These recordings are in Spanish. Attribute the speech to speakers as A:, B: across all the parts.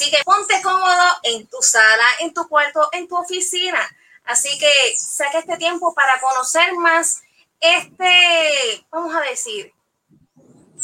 A: Así que ponte cómodo en tu sala, en tu cuarto, en tu oficina. Así que saque este tiempo para conocer más este, vamos a decir,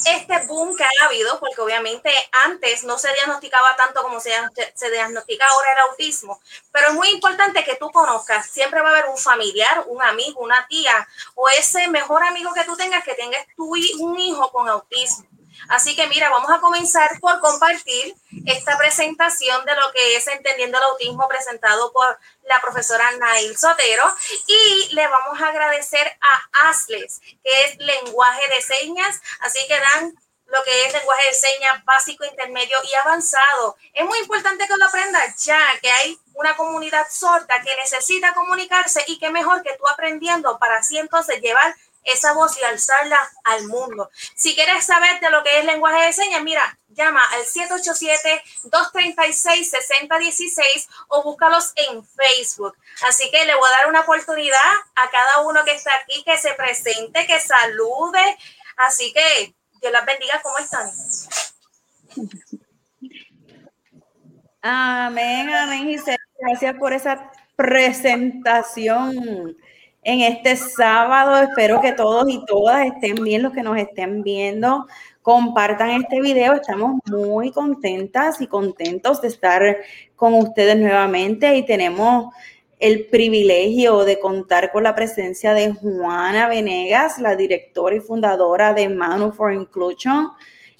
A: este boom que ha habido, porque obviamente antes no se diagnosticaba tanto como se, se diagnostica ahora el autismo, pero es muy importante que tú conozcas, siempre va a haber un familiar, un amigo, una tía o ese mejor amigo que tú tengas que tengas tú un hijo con autismo. Así que mira, vamos a comenzar por compartir esta presentación de lo que es Entendiendo el Autismo presentado por la profesora Nail Sotero y le vamos a agradecer a ASLES, que es lenguaje de señas, así que dan lo que es lenguaje de señas básico, intermedio y avanzado. Es muy importante que lo aprendas ya que hay una comunidad sorda que necesita comunicarse y que mejor que tú aprendiendo para así entonces llevar esa voz y alzarla al mundo. Si quieres saber de lo que es lenguaje de señas, mira, llama al 787-236-6016 o búscalos en Facebook. Así que le voy a dar una oportunidad a cada uno que está aquí, que se presente, que salude. Así que Dios las bendiga. ¿Cómo están?
B: Amén, amén, Giselle. Gracias por esa presentación en este sábado. Espero que todos y todas estén bien, los que nos estén viendo. Compartan este video. Estamos muy contentas y contentos de estar con ustedes nuevamente y tenemos el privilegio de contar con la presencia de Juana Venegas, la directora y fundadora de Manu for Inclusion,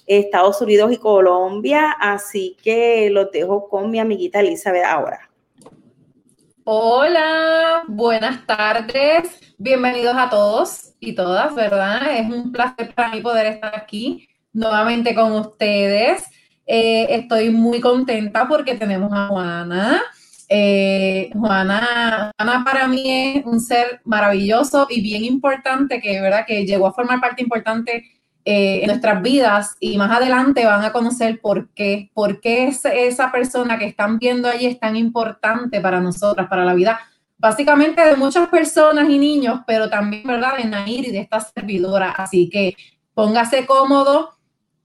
B: Estados Unidos y Colombia. Así que los dejo con mi amiguita Elizabeth ahora.
C: Hola, buenas tardes, bienvenidos a todos y todas, ¿verdad? Es un placer para mí poder estar aquí nuevamente con ustedes. Eh, estoy muy contenta porque tenemos a Juana. Eh, Juana, Juana para mí es un ser maravilloso y bien importante que, ¿verdad? Que llegó a formar parte importante eh, en nuestras vidas y más adelante van a conocer por qué, por qué es esa persona que están viendo allí es tan importante para nosotras, para la vida, básicamente de muchas personas y niños, pero también, ¿verdad?, de Nair y de esta servidora. Así que póngase cómodo,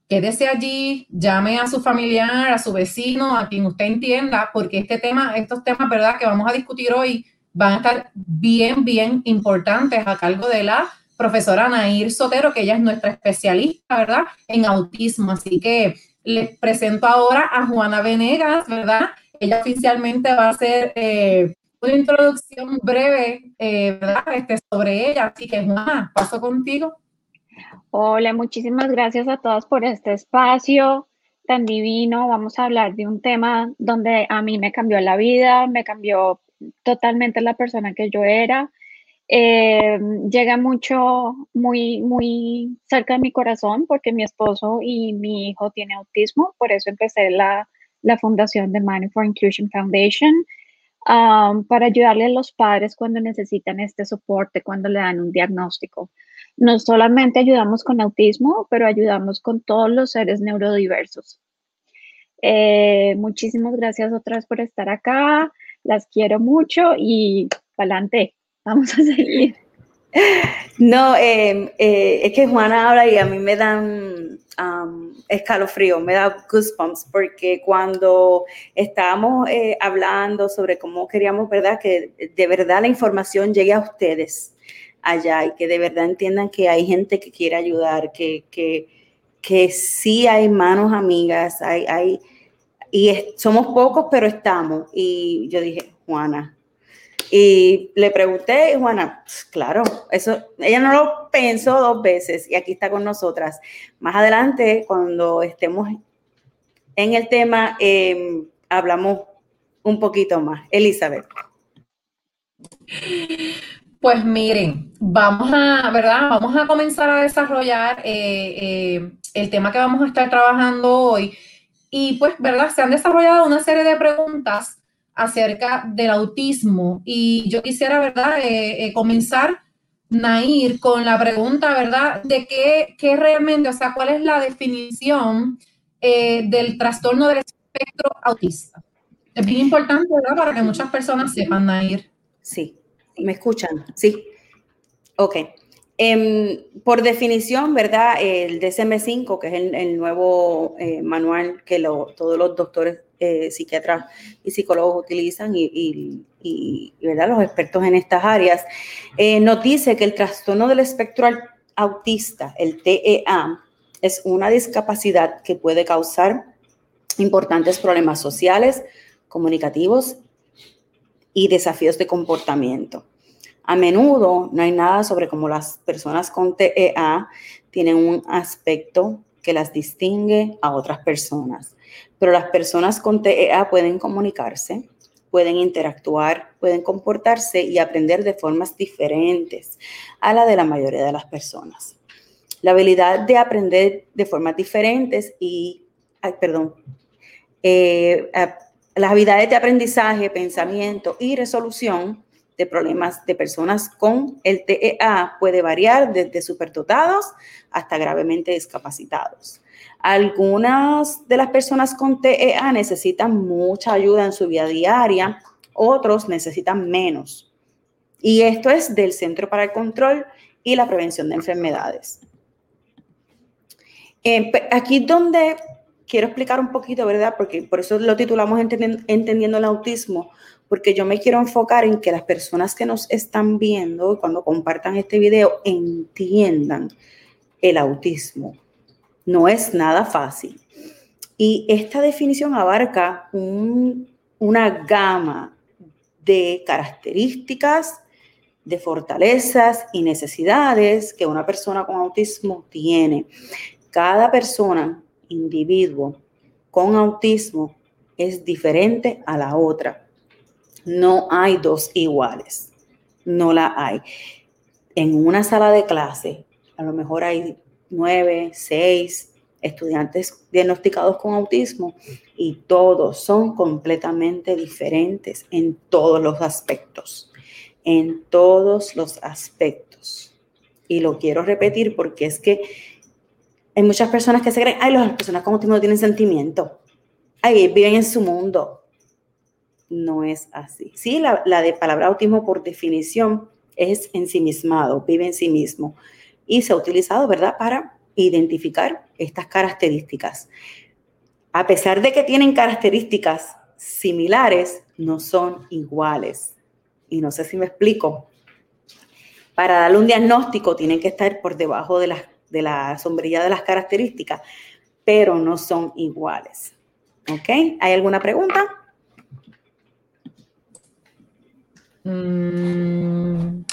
C: quédese allí, llame a su familiar, a su vecino, a quien usted entienda, porque este tema, estos temas, ¿verdad?, que vamos a discutir hoy van a estar bien, bien importantes a cargo de la profesora Nair Sotero, que ella es nuestra especialista, ¿verdad?, en autismo. Así que les presento ahora a Juana Venegas, ¿verdad? ella oficialmente va a hacer eh, una introducción breve eh, ¿verdad? Este, sobre ella. Así que, Juana, paso contigo.
D: Hola, muchísimas gracias a todas por este espacio tan divino. Vamos a hablar de un tema donde a mí me cambió la vida, me cambió totalmente la persona que yo era. Eh, llega mucho, muy, muy cerca de mi corazón porque mi esposo y mi hijo tienen autismo, por eso empecé la, la fundación de Money for Inclusion Foundation um, para ayudarle a los padres cuando necesitan este soporte, cuando le dan un diagnóstico. No solamente ayudamos con autismo, pero ayudamos con todos los seres neurodiversos. Eh, muchísimas gracias otra vez por estar acá. Las quiero mucho y adelante, vamos a seguir.
B: No, em, eh, es que Juana habla y a mí me dan escalofrío, me da goosebumps, porque cuando estábamos eh, hablando sobre cómo queríamos, ¿verdad? Que de verdad la información llegue a ustedes allá y que de verdad entiendan que hay gente que quiere ayudar, que, que, que sí hay manos amigas, hay, hay y somos pocos, pero estamos. Y yo dije, Juana. Y le pregunté, Juana, pues, claro, eso, ella no lo pensó dos veces y aquí está con nosotras. Más adelante, cuando estemos en el tema, em, hablamos un poquito más. Elizabeth.
C: Pues miren, vamos a, ¿verdad? Vamos a comenzar a desarrollar eh, eh, el tema que vamos a estar trabajando hoy y pues, ¿verdad? Se han desarrollado una serie de preguntas acerca del autismo y yo quisiera, ¿verdad? Eh, eh, comenzar, Nair, con la pregunta, ¿verdad? De qué, qué, realmente, o sea, cuál es la definición eh, del trastorno del espectro autista. Es bien importante, ¿verdad? Para que muchas personas sepan, Nair.
B: Sí, me escuchan, sí. Ok. Em, por definición, ¿verdad? El DSM-5, que es el, nuevo eh, manual que todos los doctores, eh, psiquiatras y psicólogos utilizan y, ¿verdad? los expertos en estas áreas, eh, nos dice que el trastorno del espectro autista, el TEA, es una discapacidad que puede causar importantes problemas sociales, comunicativos y desafíos de comportamiento. A menudo no hay nada sobre cómo las personas con TEA tienen un aspecto que las distingue a otras personas. Pero las personas con TEA pueden comunicarse, pueden interactuar, pueden comportarse y aprender de formas diferentes a la de la mayoría de las personas. La habilidad de aprender de formas diferentes y, perdón, eh, las habilidades de aprendizaje, pensamiento y resolución de problemas de personas con el TEA puede variar desde superdotados hasta gravemente discapacitados. Algunas de las personas con TEA necesitan mucha ayuda en su vida diaria, otros necesitan menos. Y esto es del Centro para el Control y la Prevención de Enfermedades. Eh, aquí donde quiero explicar un poquito, ¿verdad? Porque por eso lo titulamos Entendiendo el Autismo, porque yo me quiero enfocar en que las personas que nos están viendo, cuando compartan este video, entiendan el autismo. No es nada fácil. Y esta definición abarca una gama de características, de fortalezas y necesidades que una persona con autismo tiene. Cada persona, individuo con autismo, es diferente a la otra. No hay dos iguales, no la hay. En una sala de clase, a lo mejor hay nueve, seis estudiantes diagnosticados con autismo y todos son completamente diferentes en todos los aspectos, en todos los aspectos. Y lo quiero repetir porque es que hay muchas personas que se creen, ay, las personas con autismo no tienen sentimiento, ay, viven en su mundo no es así. Sí, la, de palabra autismo por definición es ensimismado, vive en sí mismo y se ha utilizado, ¿verdad?, para identificar estas características. A pesar de que tienen características similares, no son iguales. Y no sé si me explico. Para darle un diagnóstico tienen que estar por debajo de la, de la sombrilla de las características, pero no son iguales. ¿Ok? ¿Hay alguna pregunta?
C: Mm,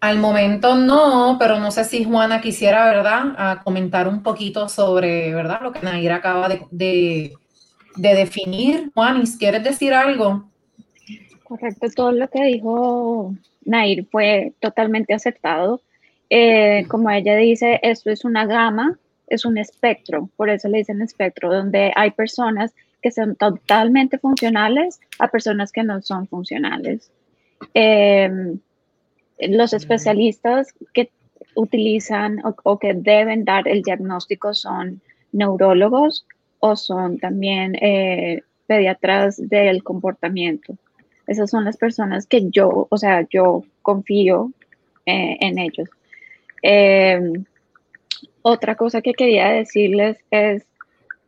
C: al momento no, pero no sé si Juana quisiera, ¿verdad?, comentar un poquito sobre, ¿verdad?, lo que Nair acaba de, de, definir. Juanis, ¿quieres decir algo?
D: Correcto, todo lo que dijo Nair fue totalmente aceptado. Eh, como ella dice, esto es una gama, es un espectro, por eso le dicen espectro, donde hay personas que son totalmente funcionales a personas que no son funcionales. Eh, los especialistas que utilizan o, que deben dar el diagnóstico son neurólogos o son también eh, pediatras del comportamiento. Esas son las personas que yo, o sea, yo confío eh, en ellos. Em, otra cosa que quería decirles es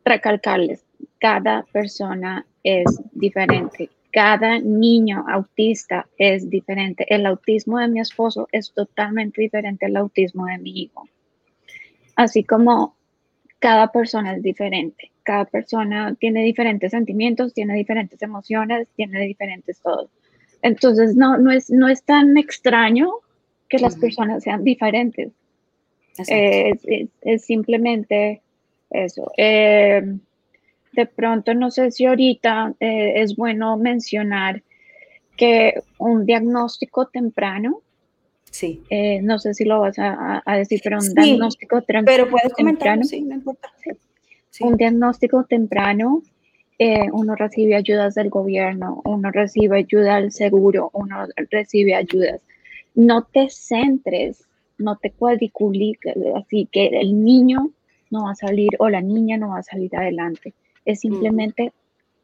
D: recalcarles, cada persona es diferente cada niño autista es diferente. El autismo de mi esposo es totalmente diferente al autismo de mi hijo. Así como cada persona es diferente. Cada persona tiene diferentes sentimientos, tiene diferentes emociones, tiene diferentes todo. Entonces, no, no, es, no es tan extraño que las personas sean diferentes. es, simplemente eso. Eh, de pronto no sé si ahorita eh, es bueno mencionar que un diagnóstico temprano,
B: sí.
D: Eh, no sé si lo vas a, decir, pero un diagnóstico temprano.
B: Pero puedes comentar, sí, no importa.
D: Un diagnóstico temprano, eh, uno recibe ayudas del gobierno, uno recibe ayuda del seguro, uno recibe ayudas. No te centres, no te cuadriculiques, así que el niño no va a salir o la niña no va a salir adelante es simplemente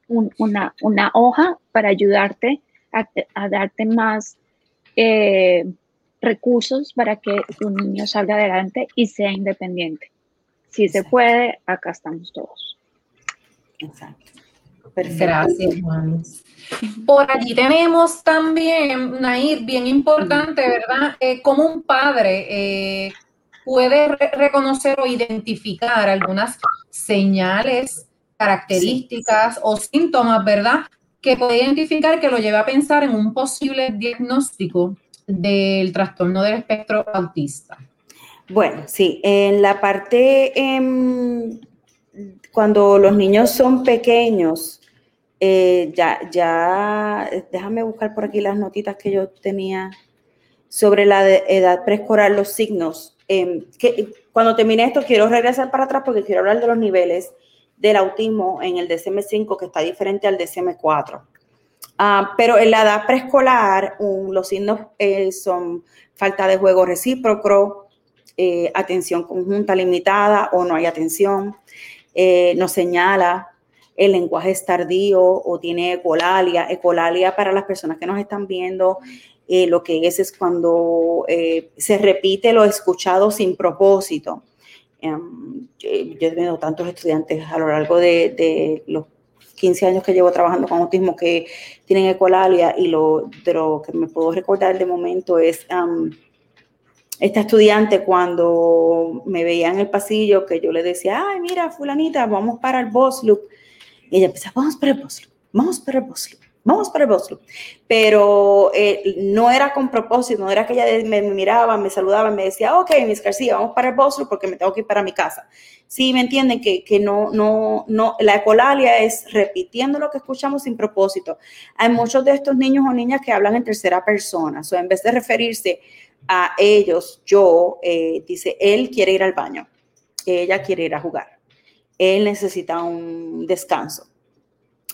D: una, una, hoja para ayudarte a, darte más eh, recursos para que tu niño salga adelante y sea independiente. Si se puede, acá estamos todos.
C: Exacto. Gracias, Juan. Por allí tenemos también, Nair, bien importante, ¿verdad? Eh, como un padre eh, puede reconocer o identificar algunas señales características o síntomas, ¿verdad? Que puede identificar que lo lleva a pensar en un posible diagnóstico del trastorno del espectro autista.
B: Bueno, sí, en la parte, em, cuando los niños son pequeños, eh, ya, ya, déjame buscar por aquí las notitas que yo tenía sobre la edad preescolar, los signos. Em, que, cuando termine esto, quiero regresar para atrás porque quiero hablar de los niveles del autismo en el DSM-5 que está diferente al DSM-4. Ah, pero en la edad preescolar, los signos eh, son falta de juego recíproco, eh, atención conjunta limitada o no hay atención, eh, no señala, el lenguaje es tardío o tiene ecolalia. Ecolalia para las personas que nos están viendo, lo que es es cuando se repite lo escuchado sin propósito. Em, yo he tenido tantos estudiantes a lo largo de, los 15 años que llevo trabajando con autismo que tienen ecolalia y lo, que me puedo recordar de momento es um, esta estudiante cuando me veía en el pasillo que yo le decía, ay, mira, fulanita, vamos para el boss loop. Y ella empezaba, vamos para el boss loop, vamos para el boss vamos para el boss Pero eh, no era con propósito, no era que ella me, miraba, me saludaba, me decía, ok, Miss García, vamos para el boss porque me tengo que ir para mi casa. Sí, me entienden que, que no, no, no, la ecolalia es repitiendo lo que escuchamos sin propósito. Hay muchos de estos niños o niñas que hablan en tercera persona, o en vez de referirse a ellos, yo, eh, dice, él quiere ir al baño, ella quiere ir a jugar, él necesita un descanso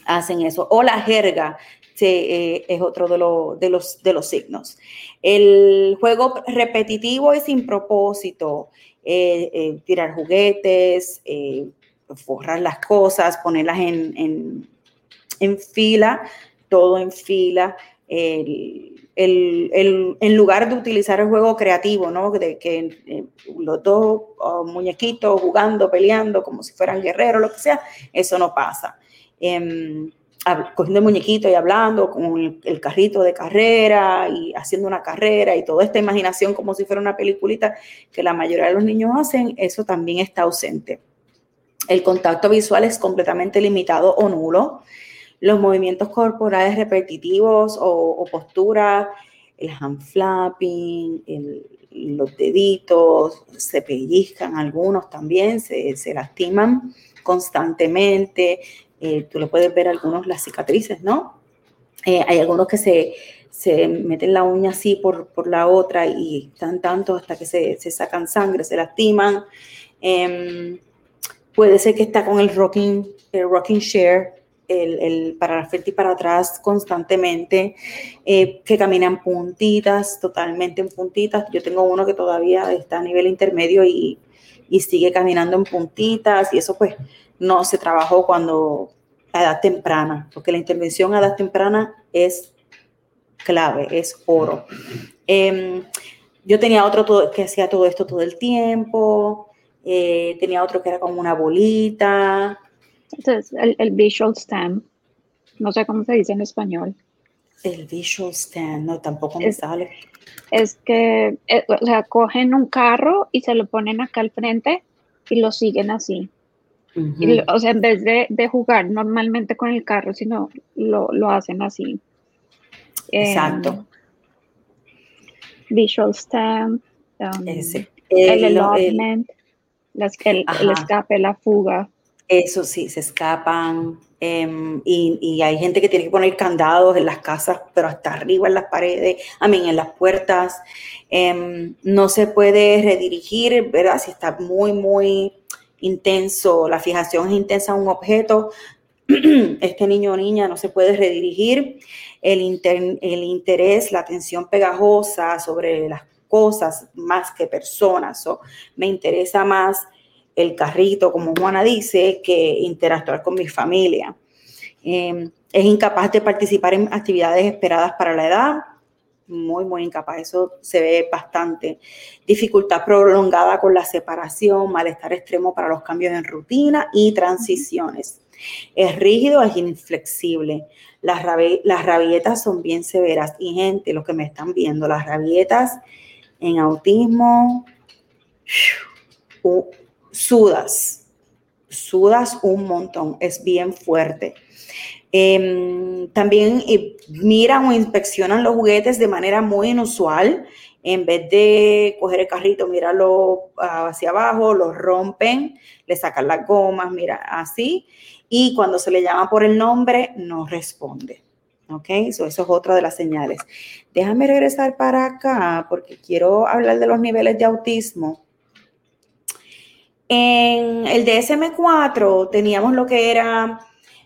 B: hacen eso. O la jerga eh, es otro de, de, los, de los signos. El juego repetitivo y sin propósito, eh, eh, tirar juguetes, forrar las cosas, ponerlas en, fila, todo en fila. en lugar de utilizar el juego creativo, ¿no? De que los dos oh, muñequitos jugando, peleando, como si fueran guerreros, lo que sea, eso no pasa. Em, cogiendo el muñequito y hablando con el, carrito de carrera y haciendo una carrera y toda esta imaginación como si fuera una peliculita que la mayoría de los niños hacen, eso también está ausente. El contacto visual es completamente limitado o nulo. los movimientos corporales repetitivos o, posturas, el hand flapping, los deditos, se pellizcan algunos también, se, lastiman constantemente. Eh, tú le puedes ver algunos las cicatrices, ¿no? Eh, hay algunos que se, meten la uña así por, la otra y están tanto hasta que se, sacan sangre, se lastiman. Em, puede ser que está con el rocking, el rocking share, el, para la frente y para atrás constantemente, eh, que caminan puntitas, totalmente en puntitas. Yo tengo uno que todavía está a nivel intermedio y, y sigue caminando en puntitas y eso pues no se trabajó cuando a edad temprana, porque la intervención a edad temprana es clave, es oro. Em, yo tenía otro que hacía todo esto todo el tiempo, eh, tenía otro que era como una bolita,
D: entonces, el, visual stand, no sé cómo se dice en español.
B: El visual stand, no, tampoco me sale.
D: Es que, eh, o sea, cogen un carro y se lo ponen acá al frente y lo siguen así. O sea, en vez de, jugar normalmente con el carro, sino lo, hacen así.
B: Exacto.
D: visual stand, um, el, el, el, el escape, la fuga.
B: Eso sí, se escapan em, y, hay gente que tiene que poner candados en las casas, pero hasta arriba en las paredes, a mí en las puertas. Em, no se puede redirigir, ¿verdad? Si está muy, muy intenso, la fijación es intensa a un objeto, este niño o niña no se puede redirigir. El, el interés, la atención pegajosa sobre las cosas más que personas. me interesa más el carrito, como Juana dice, que interactuar con mi familia. Em, es incapaz de participar en actividades esperadas para la edad, muy, muy incapaz, eso se ve bastante. Dificultad prolongada con la separación, malestar extremo para los cambios en rutina y transiciones. Es rígido, es inflexible. Las, las rabietas son bien severas. Y gente, los que me están viendo, las rabietas en autismo, sudas, sudas un montón, es bien fuerte. Em, también eh, miran o inspeccionan los juguetes de manera muy inusual. En vez de coger el carrito, mirarlo ah, hacia abajo, lo rompen, le sacan las gomas, mira, así. Y cuando se le llama por el nombre, no responde. ¿Ok? eso es otra de las señales. Déjame regresar para acá porque quiero hablar de los niveles de autismo. En el DSM-4 teníamos lo que era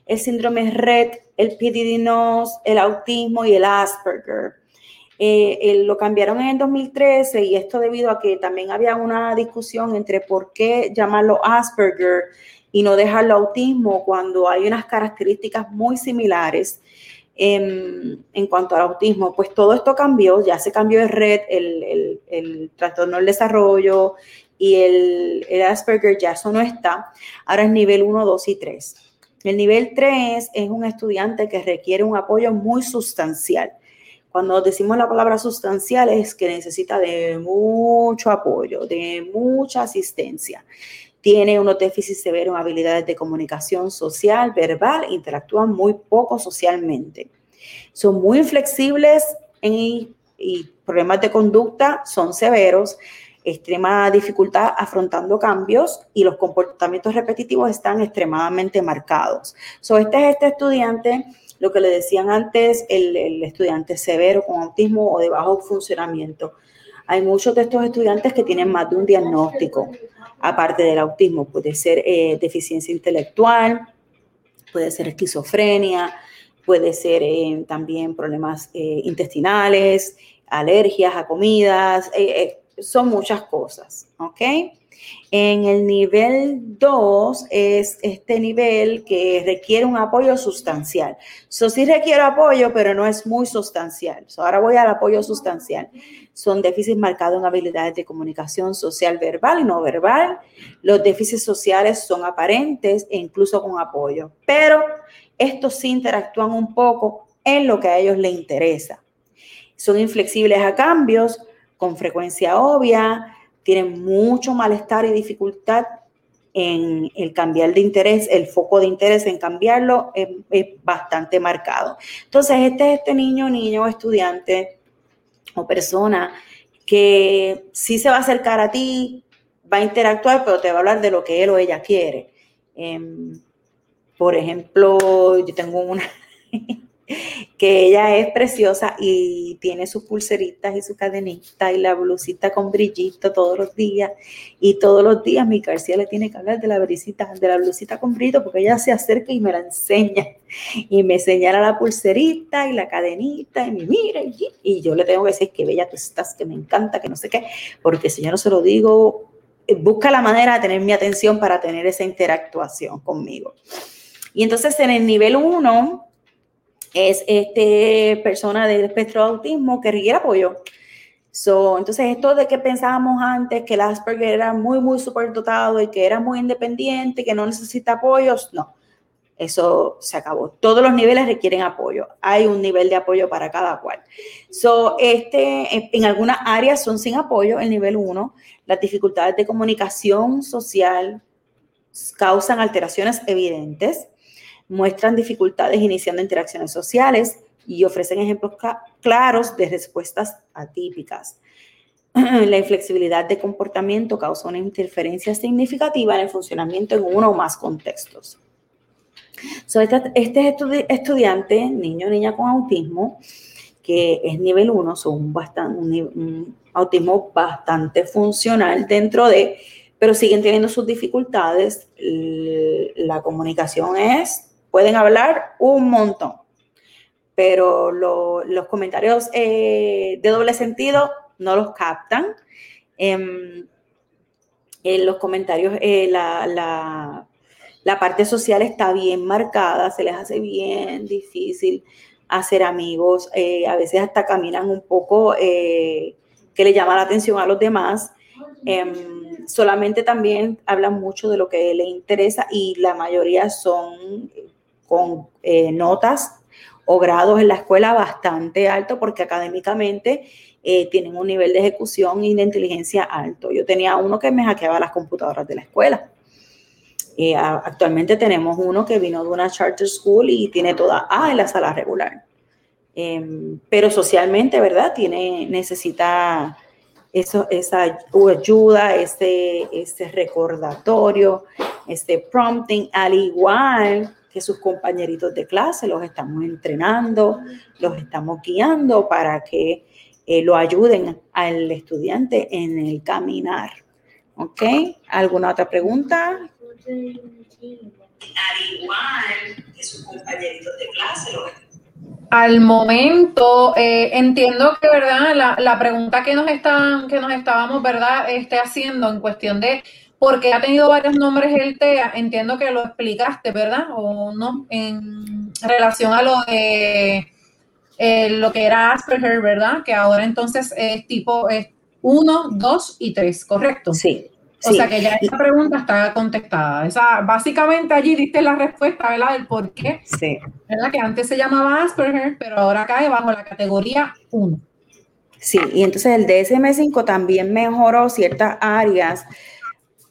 B: el síndrome Red, el PDD-NOS, el autismo y el Asperger. Eh, lo cambiaron en el 2013 y esto debido a que también había una discusión entre por qué llamarlo Asperger y no dejarlo autismo cuando hay unas características muy similares en, cuanto al autismo. Pues todo esto cambió, ya se cambió el red, el, el, el trastorno del desarrollo y el, Asperger ya eso no está. Ahora es nivel 1, 2 y 3. El nivel 3 es un estudiante que requiere un apoyo muy sustancial. Cuando decimos la palabra sustancial es que necesita de mucho apoyo, de mucha asistencia. Tiene unos déficits severos en habilidades de comunicación social, verbal, interactúan muy poco socialmente. Son muy inflexibles y problemas de conducta son severos extrema dificultad afrontando cambios y los comportamientos repetitivos están extremadamente marcados. So, este es este estudiante, lo que le decían antes, el, estudiante severo con autismo o de bajo funcionamiento. Hay muchos de estos estudiantes que tienen más de un diagnóstico, aparte del autismo. Puede ser eh, deficiencia intelectual, puede ser esquizofrenia, puede ser eh, también problemas eh, intestinales, alergias a comidas, son muchas cosas, ¿ok? En el nivel 2 es este nivel que requiere un apoyo sustancial. Eso sí requiere apoyo, pero no es muy sustancial. ahora voy al apoyo sustancial. Son déficits marcados en habilidades de comunicación social verbal y no verbal. Los déficits sociales son aparentes e incluso con apoyo, pero estos interactúan un poco en lo que a ellos les interesa. Son inflexibles a cambios, con frecuencia obvia, tienen mucho malestar y dificultad en el cambiar de interés, el foco de interés en cambiarlo es, bastante marcado. Entonces, este es este niño, niño, estudiante o persona que sí se va a acercar a ti, va a interactuar, pero te va a hablar de lo que él o ella quiere. Em, por ejemplo, yo tengo una que ella es preciosa y tiene sus pulseritas y su cadenita y la blusita con brillito todos los días. Y todos los días mi García le tiene que hablar de la brisita, de la blusita con brillito, porque ella se acerca y me la enseña. Y me señala la pulserita y la cadenita y me mira y, y yo le tengo que decir que bella tú estás, que me encanta, que no sé qué, porque si yo no se lo digo, eh, busca la manera de tener mi atención para tener esa interactuación conmigo. Y entonces en el nivel 1 es este persona del espectro de autismo que requiere apoyo. So, entonces, esto de que pensábamos antes que el Asperger era muy, muy dotado y que era muy independiente, que no necesita apoyos, no. Eso se acabó. Todos los niveles requieren apoyo. Hay un nivel de apoyo para cada cual. So, este, en algunas áreas son sin apoyo, el nivel 1. Las dificultades de comunicación social causan alteraciones evidentes muestran dificultades iniciando interacciones sociales y ofrecen ejemplos claros de respuestas atípicas. La inflexibilidad de comportamiento causa una interferencia significativa en el funcionamiento en uno o más contextos. este, este estudiante, niño o niña con autismo, que es nivel 1, son bastante, un autismo bastante funcional dentro de, pero siguen teniendo sus dificultades. La comunicación es pueden hablar un montón, pero los comentarios eh, de doble sentido no los captan. Em, en los comentarios, eh, la, parte social está bien marcada, se les hace bien difícil hacer amigos, eh, a veces hasta caminan un poco que le llama la atención a los demás. Em, solamente también hablan mucho de lo que le interesa y la mayoría son con eh, notas o grados en la escuela bastante alto porque académicamente eh, tienen un nivel de ejecución y de inteligencia alto. Yo tenía uno que me hackeaba las computadoras de la escuela. Eh, actualmente tenemos uno que vino de una charter school y tiene toda A en la sala regular. Em, pero socialmente, ¿verdad? Tiene, necesita eso, esa ayuda, ese, ese recordatorio, este prompting, al igual que sus compañeritos de clase los estamos entrenando, los estamos guiando para que eh, lo ayuden al estudiante en el caminar. ¿Ok? ¿Alguna otra pregunta? Al igual que sus
C: compañeritos de clase los al momento, eh, entiendo que, ¿verdad? La, la, pregunta que nos, están, que nos estábamos, ¿verdad? Este, haciendo en cuestión de porque ha tenido varios nombres el TEA, entiendo que lo explicaste, ¿verdad? O no, en relación a lo de eh, lo que era Asperger, ¿verdad? Que ahora entonces es tipo 1, 2 y 3, ¿correcto?
B: Sí.
C: O sea que ya esa pregunta está contestada. Esa, básicamente allí diste la respuesta, ¿verdad? Del por qué.
B: Sí.
C: ¿Verdad? Que antes se llamaba Asperger, pero ahora cae bajo la categoría 1.
B: Sí, y entonces el DSM-5 también mejoró ciertas áreas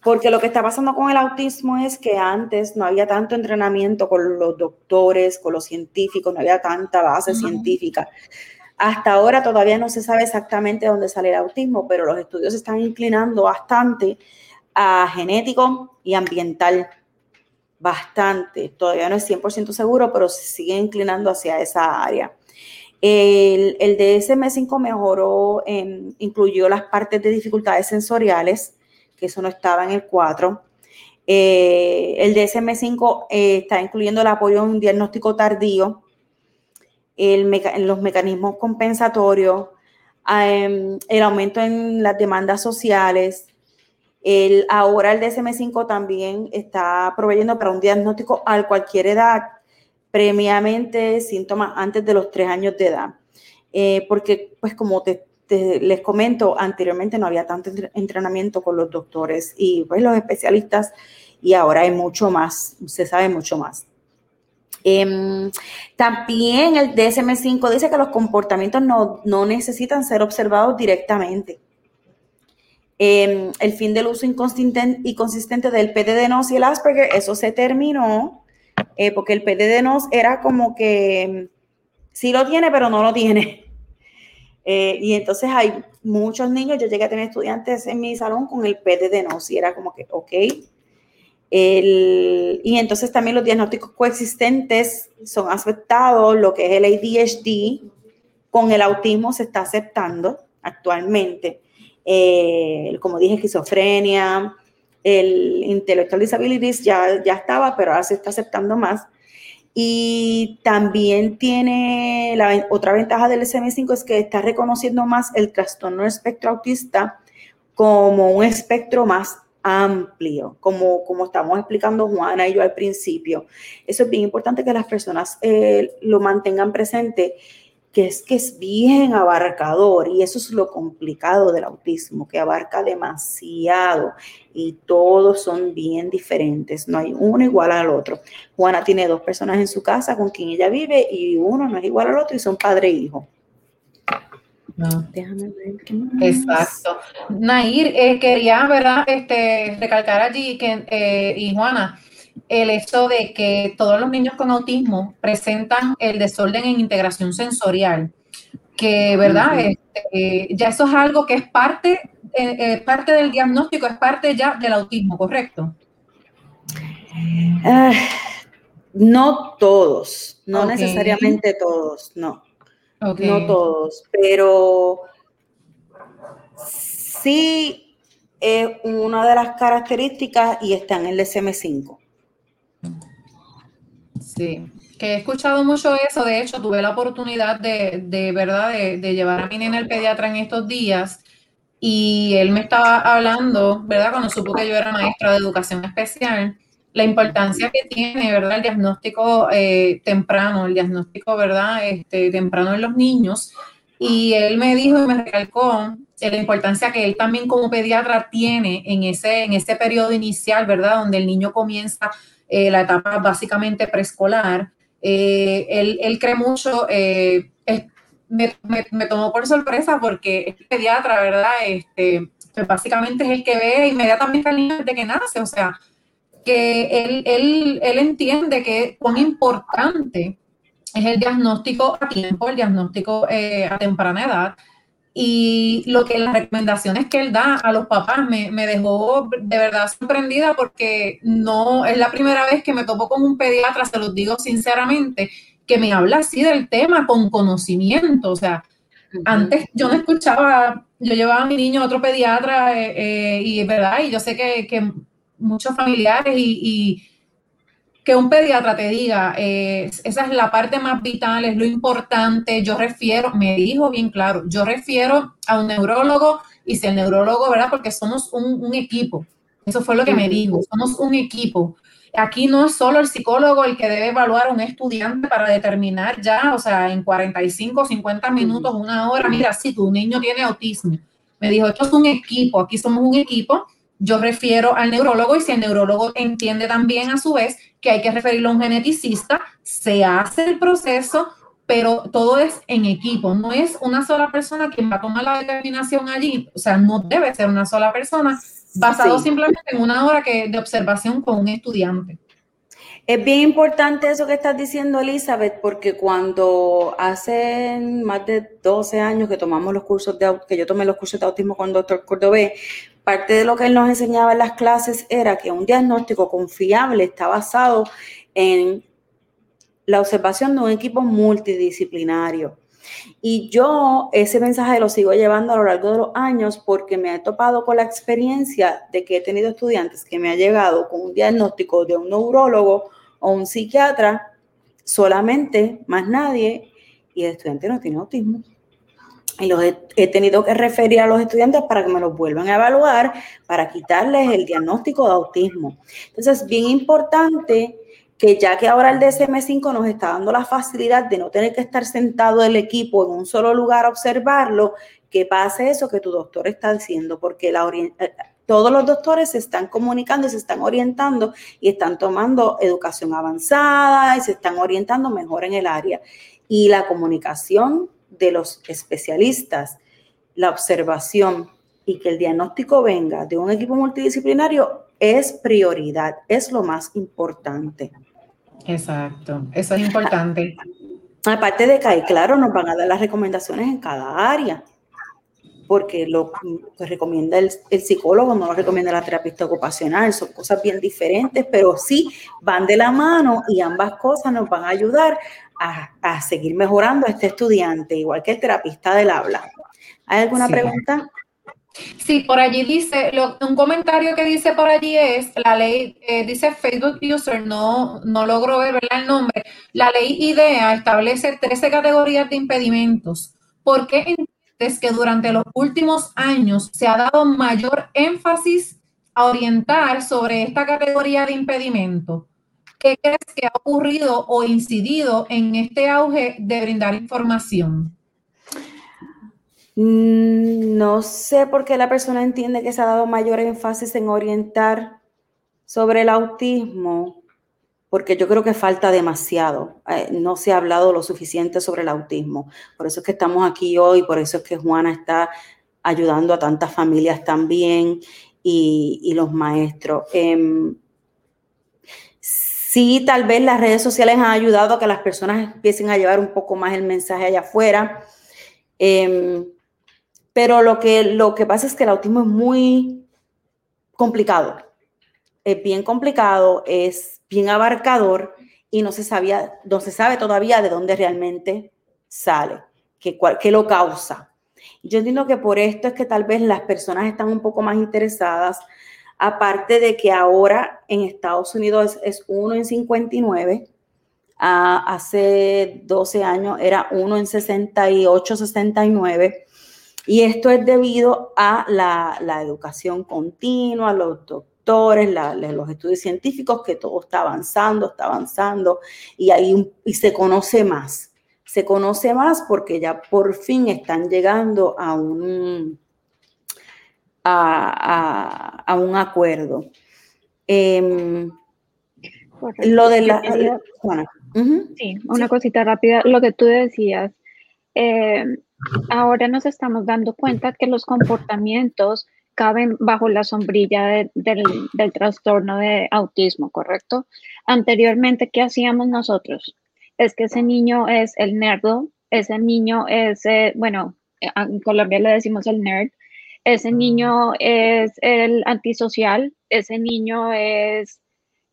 B: porque lo que está pasando con el autismo es que antes no había tanto entrenamiento con los doctores, con los científicos, no había tanta base científica. Hasta ahora todavía no se sabe exactamente dónde sale el autismo, pero los estudios se están inclinando bastante a genético y ambiental. Bastante. Todavía no es 100% seguro, pero se sigue inclinando hacia esa área. El, el DSM-5 mejoró, incluyó las partes de dificultades sensoriales, que eso no estaba en el 4. Eh, el DSM-5 eh, está incluyendo el apoyo a un diagnóstico tardío, los mecanismos compensatorios, em, el aumento en las demandas sociales. El, ahora el DSM-5 también está proveyendo para un diagnóstico a cualquier edad, previamente síntomas antes de los tres años de edad. Eh, porque, pues como te les comento, anteriormente no había tanto entrenamiento con los doctores y pues los especialistas y ahora hay mucho más, se sabe mucho más. Em, también el DSM5 dice que los comportamientos no, necesitan ser observados directamente. Em, el fin del uso inconsistente y consistente del PDD-NOS y el Asperger, eso se terminó, eh, porque el PDD-NOS era como que sí lo tiene, pero no lo tiene. Eh, y entonces hay muchos niños, yo llegué a tener estudiantes en mi salón con el PDD-NOS y era como que, ok. y entonces también los diagnósticos coexistentes son aceptados, lo que es el ADHD con el autismo se está aceptando actualmente. Eh, como dije, esquizofrenia, el intellectual disabilities ya, ya estaba, pero ahora se está aceptando más. Y también tiene la otra ventaja del SM5 es que está reconociendo más el trastorno espectro autista como un espectro más amplio, como, como estamos explicando Juana y yo al principio. Eso es bien importante que las personas eh, lo mantengan presente que es que es bien abarcador y eso es lo complicado del autismo, que abarca demasiado y todos son bien diferentes, no hay uno igual al otro. Juana tiene dos personas en su casa con quien ella vive y uno no es igual al otro y son padre e hijo.
C: Déjame ver qué más. Exacto. Nair, eh, quería, ¿verdad? Este, recalcar allí que, eh, y Juana, el hecho de que todos los niños con autismo presentan el desorden en integración sensorial, que, ¿verdad? Este, ya eso es algo que es parte, eh, eh, parte del diagnóstico, es parte ya del autismo, ¿correcto?
B: Ah, no todos, no necesariamente todos, no. No todos, pero sí es una de las características y está en el DSM-5.
C: Sí, que he escuchado mucho eso. De hecho, tuve la oportunidad de, de verdad, de, llevar a mi nena al pediatra en estos días y él me estaba hablando, ¿verdad? Cuando supo que yo era maestra de educación especial, la importancia que tiene, ¿verdad? El diagnóstico eh, temprano, el diagnóstico, ¿verdad? Este, temprano en los niños. Y él me dijo y me recalcó la importancia que él también como pediatra tiene en ese, en ese periodo inicial, ¿verdad? Donde el niño comienza eh, la etapa básicamente preescolar. Eh, él, cree mucho, eh, me, tomó por sorpresa porque es pediatra, ¿verdad? Este, pues básicamente es el que ve inmediatamente al niño desde que nace, o sea, que él, él, él entiende que cuán importante es el diagnóstico a tiempo, el diagnóstico a temprana edad, y lo que las recomendaciones que él da a los papás me, dejó de verdad sorprendida porque no es la primera vez que me topo con un pediatra, se los digo sinceramente, que me habla así del tema con conocimiento. O sea, antes yo no escuchaba, yo llevaba a mi niño a otro pediatra eh, eh, y es verdad, y yo sé que, muchos familiares y que un pediatra te diga, eh, esa es la parte más vital, es lo importante, yo refiero, me dijo bien claro, yo refiero a un neurólogo y si el neurólogo, ¿verdad? Porque somos un, equipo. Eso fue lo que me dijo, somos un equipo. Aquí no es solo el psicólogo el que debe evaluar a un estudiante para determinar ya, o sea, en 45, 50 minutos, una hora, mira, si tu niño tiene autismo. Me dijo, esto es un equipo, aquí somos un equipo yo refiero al neurólogo y si el neurólogo entiende también a su vez que hay que referirlo a un geneticista, se hace el proceso, pero todo es en equipo, no es una sola persona quien va a tomar la determinación allí, o sea, no debe ser una sola persona basado simplemente en una hora que, de observación con un estudiante.
B: Es bien importante eso que estás diciendo, Elizabeth, porque cuando hace más de 12 años que tomamos los cursos de que yo tomé los cursos de autismo con el doctor Cordobé, parte de lo que él nos enseñaba en las clases era que un diagnóstico confiable está basado en la observación de un equipo multidisciplinario. Y yo ese mensaje lo sigo llevando a lo largo de los años porque me he topado con la experiencia de que he tenido estudiantes que me han llegado con un diagnóstico de un neurólogo o un psiquiatra solamente, más nadie, y el estudiante no tiene autismo. Y los he, tenido que referir a los estudiantes para que me los vuelvan a evaluar, para quitarles el diagnóstico de autismo. Entonces, bien importante que ya que ahora el DSM5 nos está dando la facilidad de no tener que estar sentado el equipo en un solo lugar a observarlo, que pase eso que tu doctor está diciendo, porque la, eh, todos los doctores se están comunicando y se están orientando y están tomando educación avanzada y se están orientando mejor en el área. Y la comunicación de los especialistas, la observación y que el diagnóstico venga de un equipo multidisciplinario es prioridad, es lo más importante.
C: Exacto, eso es importante.
B: Aparte de que ahí, claro, nos van a dar las recomendaciones en cada área, porque lo que recomienda el, psicólogo no lo recomienda la terapista ocupacional, son cosas bien diferentes, pero sí van de la mano y ambas cosas nos van a ayudar a, seguir mejorando a este estudiante, igual que el terapista del habla. ¿Hay alguna pregunta?
C: Sí, por allí dice, un comentario que dice por allí es, la ley, eh, dice Facebook User, no, no logro ver el nombre, la ley IDEA establece 13 categorías de impedimentos. ¿Por qué entiendes que durante los últimos años se ha dado mayor énfasis a orientar sobre esta categoría de impedimentos? ¿Qué crees que ha ocurrido o incidido en este auge de brindar información?
B: Mm, no sé por qué la persona entiende que se ha dado mayor énfasis en orientar sobre el autismo, porque yo creo que falta demasiado. Eh, no se ha hablado lo suficiente sobre el autismo. Por eso es que estamos aquí hoy, por eso es que Juana está ayudando a tantas familias también y, los maestros. Em, Sí, tal vez las redes sociales han ayudado a que las personas empiecen a llevar un poco más el mensaje allá afuera. Em, pero lo que, lo que pasa es que el autismo es muy complicado. Es bien complicado, es bien abarcador y no se, sabía, no se sabe todavía de dónde realmente sale, qué, lo causa. Yo entiendo que por esto es que tal vez las personas están un poco más interesadas Aparte de que ahora en Estados Unidos es, uno en 59, ah, hace 12 años era uno en 68, 69. Y esto es debido a la, educación continua, los doctores, los estudios científicos, que todo está avanzando, está avanzando y, ahí, y se conoce más. Se conoce más porque ya por fin están llegando a un, a, un acuerdo. Em,
D: lo de la... Sí, una cosita rápida, lo que tú decías. Em, ahora nos estamos dando cuenta que los comportamientos caben bajo la sombrilla del, trastorno de autismo, ¿correcto? Anteriormente, ¿qué hacíamos nosotros? Es que ese niño es el nerdo, ese niño es, eh, bueno, en Colombia le decimos el nerd, ese niño es el antisocial, ese niño es,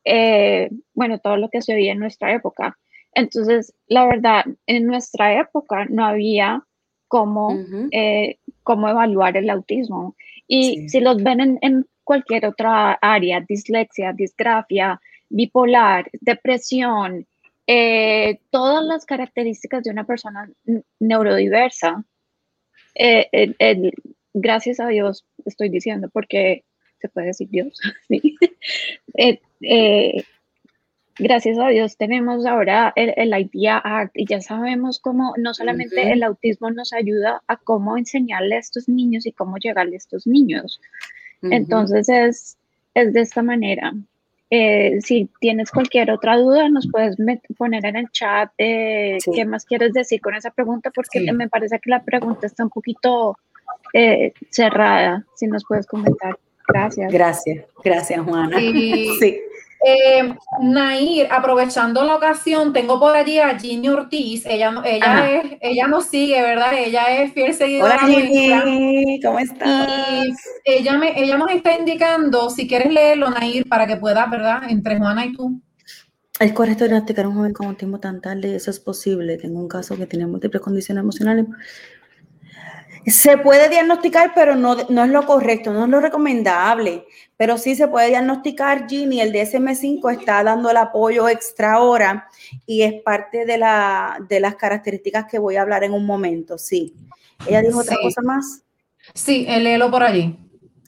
D: eh, bueno, todo lo que se oía en nuestra época. Entonces, la verdad, en nuestra época no había cómo, eh, cómo evaluar el autismo. Y si los ven en, cualquier otra área, dislexia, disgrafia, bipolar, depresión, eh, todas las características de una persona neurodiversa, gracias a Dios estoy diciendo, porque se puede decir Dios, sí. Eh, eh, gracias a Dios tenemos ahora el, el, IDEA Act y ya sabemos cómo no solamente el autismo nos ayuda a cómo enseñarle a estos niños y cómo llegarle a estos niños. Entonces es, es de esta manera. Eh, si tienes cualquier otra duda, nos puedes poner en el chat qué más quieres decir con esa pregunta, porque me parece que la pregunta está un poquito eh, cerrada, si nos puedes comentar. Gracias.
B: Gracias, gracias Juana.
C: sí. Eh, Nair, aprovechando la ocasión, tengo por allí a Ginny Ortiz. Ella, ella, es, ella nos sigue, ¿verdad? Ella es fiel seguidora
B: Hola, Ginny, ¿cómo estás?
C: ella, me, ella nos está indicando, si quieres leerlo, Nair, para que puedas, ¿verdad? Entre Juana y tú.
B: Es correcto diagnosticar a un joven con autismo tan tarde, eso es posible. Tengo un caso que tiene múltiples condiciones emocionales se puede diagnosticar, pero no, no, es lo correcto, no es lo recomendable. Pero sí se puede diagnosticar, Ginny. El DSM5 está dando el apoyo extra ahora y es parte de, la, de las características que voy a hablar en un momento. Sí. ¿Ella dijo otra cosa más?
C: Sí, léelo por allí.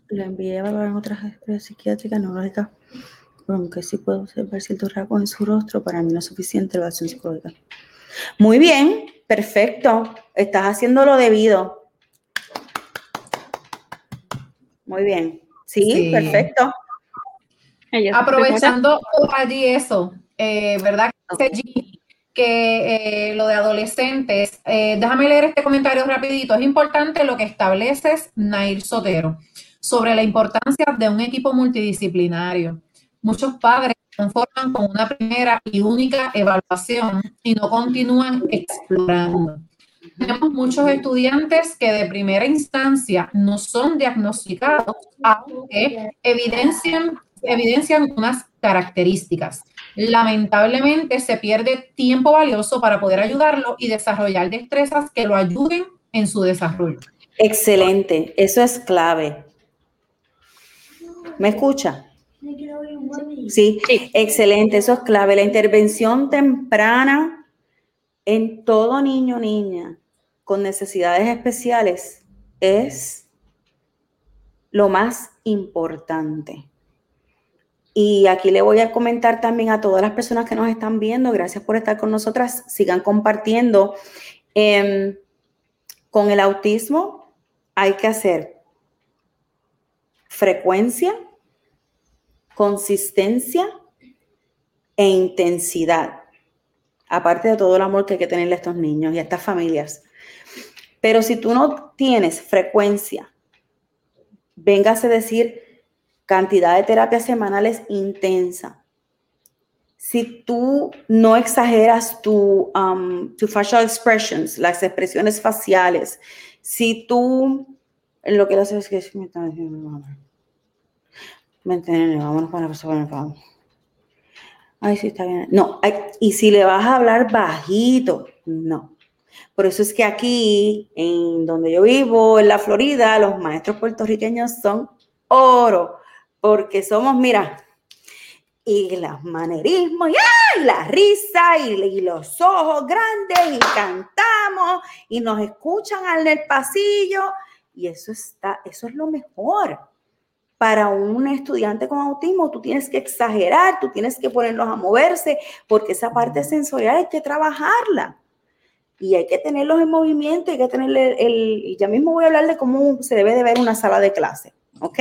B: Lo envié a evaluar en otras psiquiátricas, neurológicas, aunque sí puedo observar ciertos rasgos en su rostro, para mí no es suficiente la evaluación psicológica. Muy bien, perfecto. Estás haciendo lo debido. Muy bien. Sí, perfecto.
C: Aprovechando allí eso, eh, ¿verdad? que eh, lo de adolescentes, eh, déjame leer este comentario rapidito. Es importante lo que estableces Nair Sotero sobre la importancia de un equipo multidisciplinario. Muchos padres se conforman con una primera y única evaluación y no continúan explorando. Tenemos muchos estudiantes que de primera instancia no son diagnosticados, aunque evidencian, evidencian unas características. Lamentablemente se pierde tiempo valioso para poder ayudarlo y desarrollar destrezas que lo ayuden en su desarrollo.
B: Excelente, eso es clave. ¿Me escucha? Sí, excelente, eso es clave. La intervención temprana en todo niño o niña con necesidades especiales es lo más importante. Y aquí le voy a comentar también a todas las personas que nos están viendo, gracias por estar con nosotras, sigan compartiendo. Em, con el autismo hay que hacer frecuencia, consistencia e intensidad, aparte de todo el amor que hay que tenerle a estos niños y a estas familias. Pero si tú no tienes frecuencia, véngase decir cantidad de terapias semanales intensa. Si tú no exageras tu, um, facial expressions, las expresiones faciales, si tú, lo que haces es que me vámonos para la persona, Ay, sí, está bien. No, y si le vas a hablar bajito, no. Por eso es que aquí, en donde yo vivo, en la Florida, los maestros puertorriqueños son oro porque somos, mira, y los manerismos, y, la risa, y, los ojos grandes, y cantamos, y nos escuchan en el pasillo, y eso está, eso es lo mejor. Para un estudiante con autismo, tú tienes que exagerar, tú tienes que ponerlos a moverse, porque esa parte sensorial hay que trabajarla. Y hay que tenerlos en movimiento, hay que tenerle el, y ya mismo voy a hablar de cómo se debe de ver una sala de clase, ¿ok?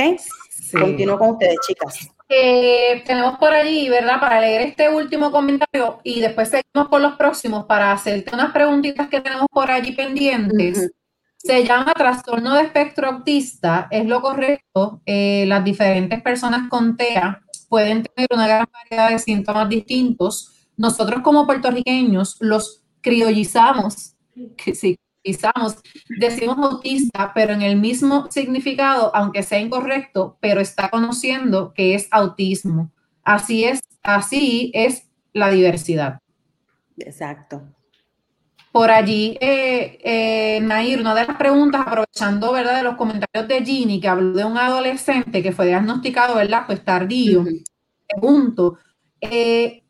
B: Continúo con ustedes, chicas.
C: Eh, tenemos por allí, ¿verdad? Para leer este último comentario y después seguimos con los próximos para hacerte unas preguntitas que tenemos por allí pendientes. Se llama trastorno de espectro autista, es lo correcto. Eh, las diferentes personas con TEA pueden tener una gran variedad de síntomas distintos. Nosotros como puertorriqueños los criollizamos, que sí, decimos autista, pero en el mismo significado, aunque sea incorrecto, pero está conociendo que es autismo. Así es, así es la diversidad.
B: Exacto.
C: Por allí, eh, eh, Nair, una de las preguntas, aprovechando, ¿verdad?, de los comentarios de Ginny, que habló de un adolescente que fue diagnosticado, ¿verdad?, pues tardío. Pregunto, eh,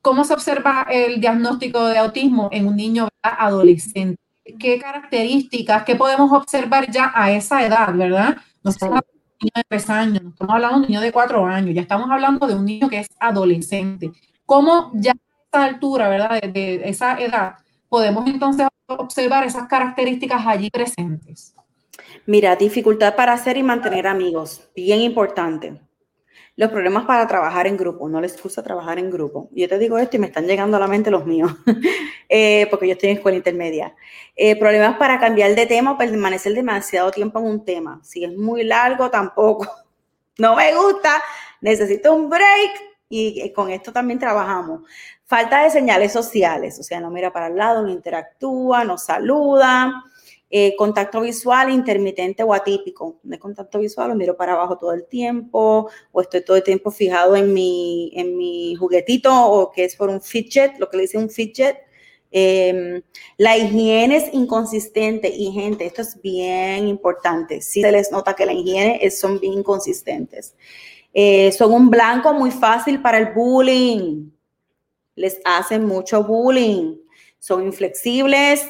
C: ¿cómo se observa el diagnóstico de autismo en un niño adolescente? qué características, qué podemos observar ya a esa edad, ¿verdad? No estamos hablando de un niño de tres años, no estamos hablando de un niño de cuatro años, ya estamos hablando de un niño que es adolescente. ¿Cómo ya a esa altura, ¿verdad? De, esa edad, podemos entonces observar esas características allí presentes?
B: Mira, dificultad para hacer y mantener amigos, bien importante los problemas para trabajar en grupo, no les gusta trabajar en grupo. Yo te digo esto y me están llegando a la mente los míos, eh, porque yo estoy en escuela intermedia. Eh, problemas para cambiar de tema o permanecer demasiado tiempo en un tema. Si es muy largo, tampoco. No me gusta, necesito un break y con esto también trabajamos. Falta de señales sociales, o sea, no mira para el lado, no interactúa, no saluda eh, contacto visual intermitente o atípico. De contacto visual, lo miro para abajo todo el tiempo o estoy todo el tiempo fijado en mi, en mi juguetito o que es por un fidget, lo que le dice un fidget. Em, la higiene es inconsistente y gente, esto es bien importante. Si se les nota que la higiene es, son bien inconsistentes. Eh, son un blanco muy fácil para el bullying. Les hacen mucho bullying. Son inflexibles,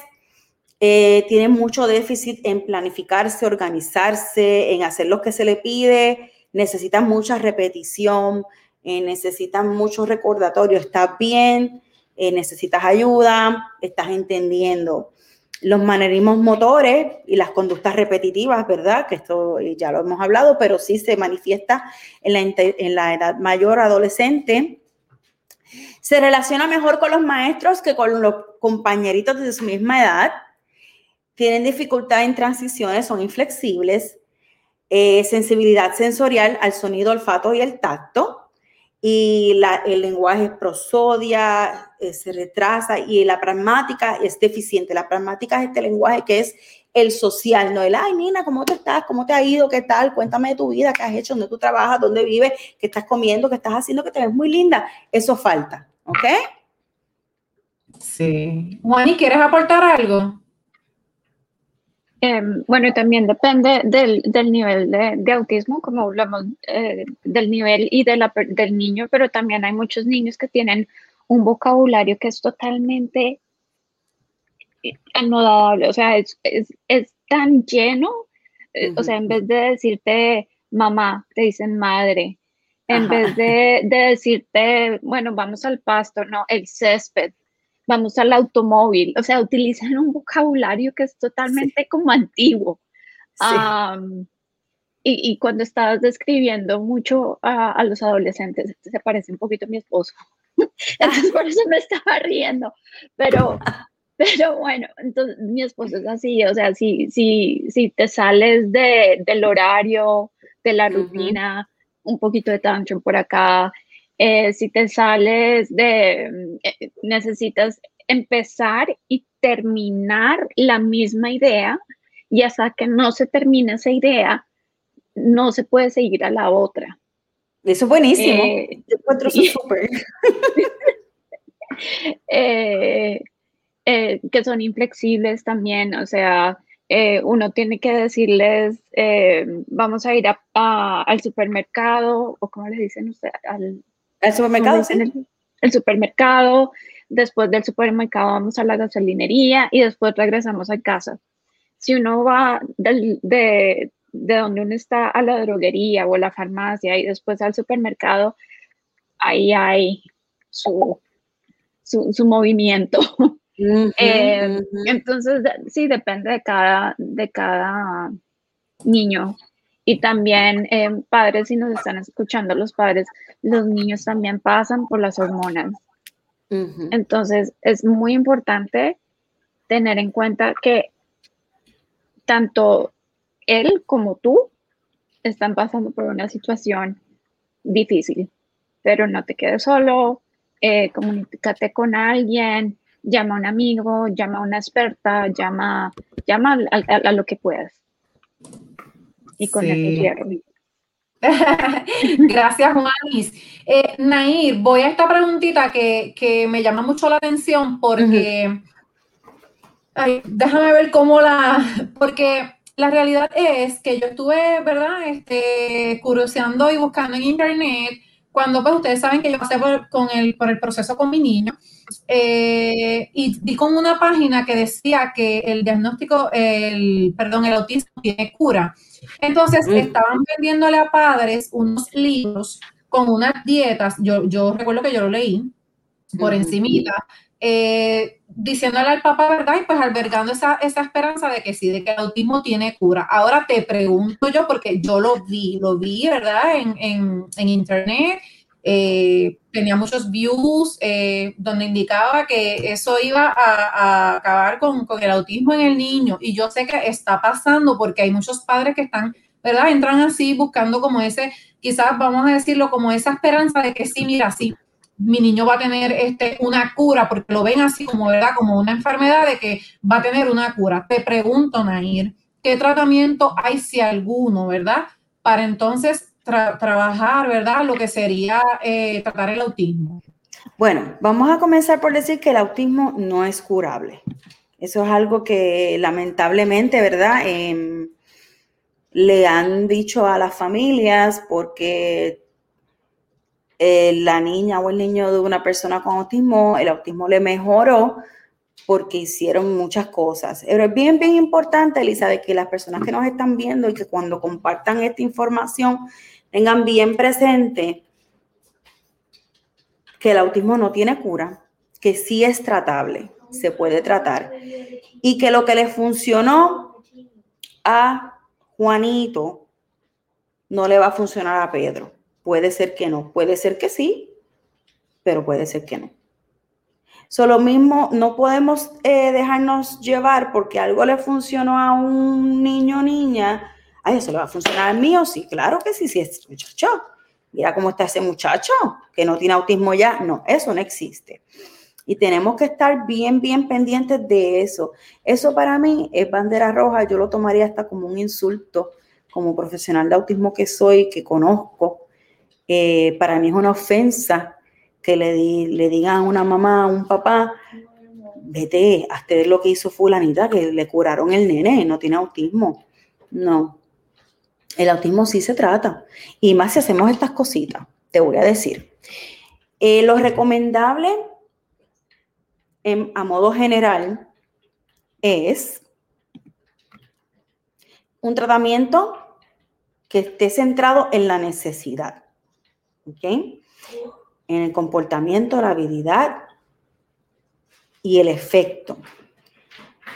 B: eh, tiene mucho déficit en planificarse, organizarse, en hacer lo que se le pide, necesitan mucha repetición, eh, necesitan mucho recordatorio, estás bien, eh, necesitas ayuda, estás entendiendo. Los manerismos motores y las conductas repetitivas, ¿verdad? Que esto ya lo hemos hablado, pero sí se manifiesta en la edad mayor adolescente Se relaciona mejor con los maestros que con los compañeritos de su misma edad. Tienen dificultad en transiciones, son inflexibles. Eh, sensibilidad sensorial al sonido, olfato y el tacto y el lenguaje prosodia, eh, se retrasa y la pragmática es deficiente. La pragmática es este lenguaje que es el social, no el, ay, Nina, ¿cómo te estás? ¿Cómo te ha ido? ¿Qué tal? Cuéntame de tu vida, qué has hecho, dónde tú trabajas, dónde vives, qué estás comiendo, qué estás haciendo, que te ves muy linda. Eso falta, ¿ok?
C: Sí. Juani, ¿quieres aportar algo?
D: Em, bueno, también depende del, nivel de, autismo, como hablamos eh, del nivel y de la, del niño, pero también hay muchos niños que tienen un vocabulario que es totalmente anodable, o sea, es, tan lleno, eh, o sea, en vez de decirte mamá, te dicen madre, en vez de, de, decirte, bueno, vamos al pasto, no, el césped, vamos al automóvil, o sea, utilizan un vocabulario que es totalmente como antiguo. y, cuando estabas describiendo mucho a, los adolescentes, se parece un poquito a mi esposo. Entonces por eso me estaba riendo. Pero, pero bueno, entonces mi esposo es así, o sea, si, si, si te sales de, del horario, de la rutina, un poquito de tantrum por acá, eh, si te sales de, eh, necesitas empezar y terminar la misma idea y hasta que no se termine esa idea, no se puede seguir a la otra.
B: Eso es buenísimo. Eh, Yo encuentro eso súper.
D: que son inflexibles también, o sea, uno tiene que decirles, vamos a ir al supermercado, o como le dicen ustedes, al,
B: el supermercado,
D: El, supermercado, después del supermercado vamos a la gasolinería y después regresamos a casa. Si uno va de, de, donde uno está a la droguería o a la farmacia y después al supermercado, ahí hay su, su, movimiento. Eh, entonces, sí, depende de cada, de cada niño. Y también eh, padres, si nos están escuchando los padres, los niños también pasan por las hormonas. Entonces, es muy importante tener en cuenta que tanto él como tú están pasando por una situación difícil, pero no te quedes solo, eh, comunícate con alguien, llama a un amigo, llama a una experta, llama, llama a lo que puedas y con
C: Gracias, Juanis. Eh, Nair, voy a esta preguntita que, me llama mucho la atención porque, déjame ver cómo la, porque la realidad es que yo estuve, ¿verdad? Este, curioseando y buscando en internet cuando pues ustedes saben que yo pasé por, con el, por el proceso con mi niño eh, y di con una página que decía que el diagnóstico, el, perdón, el autismo tiene cura. Entonces estaban vendiéndole a padres unos libros con unas dietas, yo, yo recuerdo que yo lo leí por encimita, eh, diciéndole al papá, ¿verdad? Y pues albergando esa, esa, esperanza de que sí, de que el autismo tiene cura. Ahora te pregunto yo, porque yo lo vi, lo vi, ¿verdad? En, en, en internet, eh, tenía muchos views eh, donde indicaba que eso iba a, acabar con, con, el autismo en el niño. Y yo sé que está pasando porque hay muchos padres que están, ¿verdad? Entran así buscando como ese, quizás vamos a decirlo, como esa esperanza de que sí, mira, sí, mi niño va a tener este, una cura, porque lo ven así como, ¿verdad? Como una enfermedad de que va a tener una cura. Te pregunto, Nair, ¿qué tratamiento hay, si alguno, ¿verdad? Para entonces trabajar, ¿verdad? Lo que sería eh, tratar el autismo.
B: Bueno, vamos a comenzar por decir que el autismo no es curable. Eso es algo que lamentablemente, ¿verdad? Em, le han dicho a las familias porque eh, la niña o el niño de una persona con autismo, el autismo le mejoró porque hicieron muchas cosas. Pero es bien, bien importante, Elizabeth, que las personas que nos están viendo y que cuando compartan esta información tengan bien presente que el autismo no tiene cura, que sí es tratable, se puede tratar, y que lo que le funcionó a Juanito no le va a funcionar a Pedro. Puede ser que no, puede ser que sí, pero puede ser que no. Solo mismo, no podemos eh, dejarnos llevar porque algo le funcionó a un niño o niña. Ay, eso le va a funcionar al mío. Sí, claro que sí, sí, es muchacho. Mira cómo está ese muchacho que no tiene autismo ya. No, eso no existe. Y tenemos que estar bien, bien pendientes de eso. Eso para mí es bandera roja. Yo lo tomaría hasta como un insulto como profesional de autismo que soy, que conozco. Eh, para mí es una ofensa que le, digan a una mamá, a un papá, vete, hazte lo que hizo fulanita, que le curaron el nene, no tiene autismo. No, el autismo sí se trata. Y más si hacemos estas cositas, te voy a decir. Eh, lo recomendable a modo general es un tratamiento que esté centrado en la necesidad. ¿Ok? en el comportamiento, la habilidad y el efecto.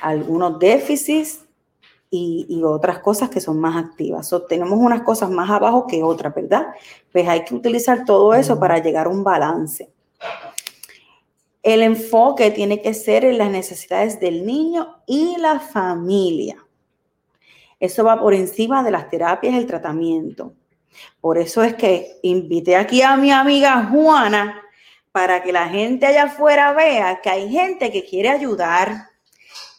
B: Algunos déficits y, otras cosas que son más activas. tenemos unas cosas más abajo que otras, ¿verdad? Pues hay que utilizar todo eso para llegar a un balance. El enfoque tiene que ser en las necesidades del niño y la familia. Eso va por encima de las terapias el tratamiento. Por eso es que invité aquí a mi amiga Juana para que la gente allá afuera vea que hay gente que quiere ayudar,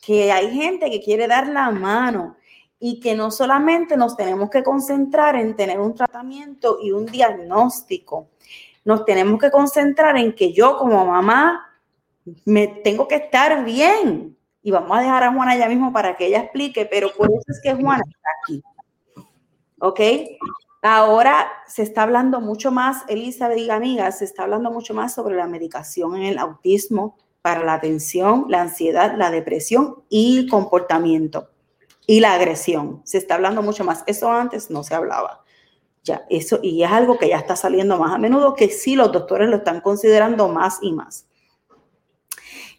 B: que hay gente que quiere dar la mano y que no solamente nos tenemos que concentrar en tener un tratamiento y un diagnóstico, nos tenemos que concentrar en que yo como mamá me tengo que estar bien. Y vamos a dejar a Juana ya mismo para que ella explique, pero por eso es que Juana está aquí. ¿Ok? Ahora se está hablando mucho más, Elizabeth y amigas, se está hablando mucho más sobre la medicación en el autismo para la atención, la ansiedad, la depresión y el comportamiento y la agresión. Se está hablando mucho más. Eso antes no se hablaba. Ya, eso, y es algo que ya está saliendo más a menudo, que sí los doctores lo están considerando más y más.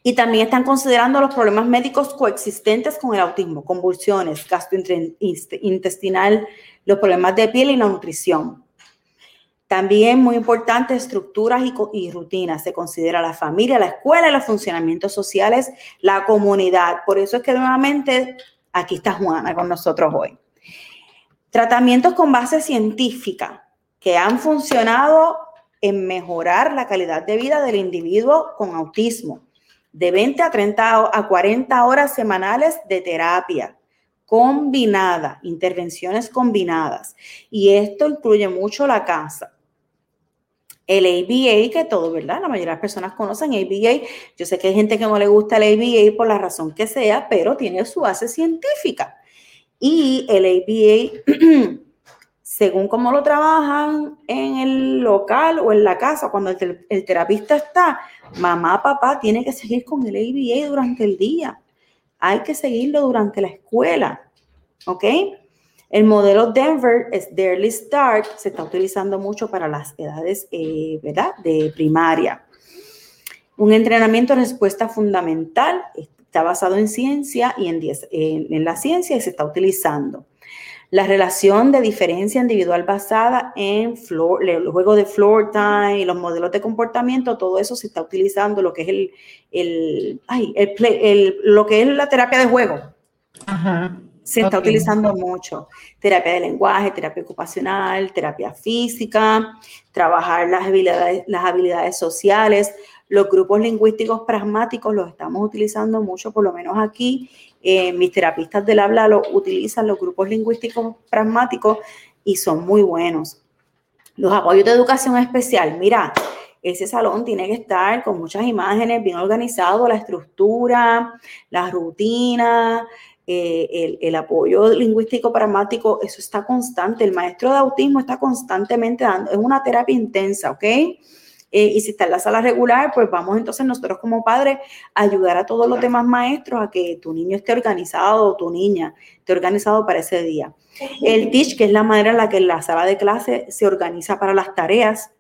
B: Y también están considerando los problemas médicos coexistentes con el autismo, convulsiones, gastrointestinal, los problemas de piel y la nutrición. También muy importante, estructuras y, rutinas. Se considera la familia, la escuela, los funcionamientos sociales, la comunidad. Por eso es que nuevamente aquí está Juana con nosotros hoy. Tratamientos con base científica que han funcionado en mejorar la calidad de vida del individuo con autismo de 20 a 30 a 40 horas semanales de terapia combinada, intervenciones combinadas. Y esto incluye mucho la casa. El ABA, que todo, ¿verdad? La mayoría de las personas conocen ABA. Yo sé que hay gente que no le gusta el ABA por la razón que sea, pero tiene su base científica. Y el ABA según cómo lo trabajan en el local o en la casa, cuando el, terapista está, mamá, papá, tiene que seguir con el ABA durante el día. Hay que seguirlo durante la escuela. ¿Ok? El modelo Denver es Early Start, se está utilizando mucho para las edades, eh, ¿verdad? De primaria. Un entrenamiento de respuesta fundamental está basado en ciencia y en, en la ciencia y se está utilizando. La relación de diferencia individual basada en el juego de floor time y los modelos de comportamiento, todo eso se está utilizando, lo que es el, el, ay, el, lo que es la terapia de juego. Se está utilizando mucho. Terapia de lenguaje, terapia ocupacional, terapia física, trabajar las habilidades, las habilidades sociales. Los grupos lingüísticos pragmáticos los estamos utilizando mucho, por lo menos aquí, eh, mis terapistas del habla lo utilizan los grupos lingüísticos pragmáticos y son muy buenos. Los apoyos de educación especial, mira, ese salón tiene que estar con muchas imágenes, bien organizado, la estructura, la rutina, eh, el, el, apoyo lingüístico pragmático, eso está constante. El maestro de autismo está constantemente dando, es una terapia intensa, ¿ok? Eh, y si está en la sala regular, pues vamos entonces nosotros como padres a ayudar a todos los demás maestros a que tu niño esté organizado o tu niña esté organizado para ese día. El teach, que es la manera en la que la sala de clase se organiza para las tareas,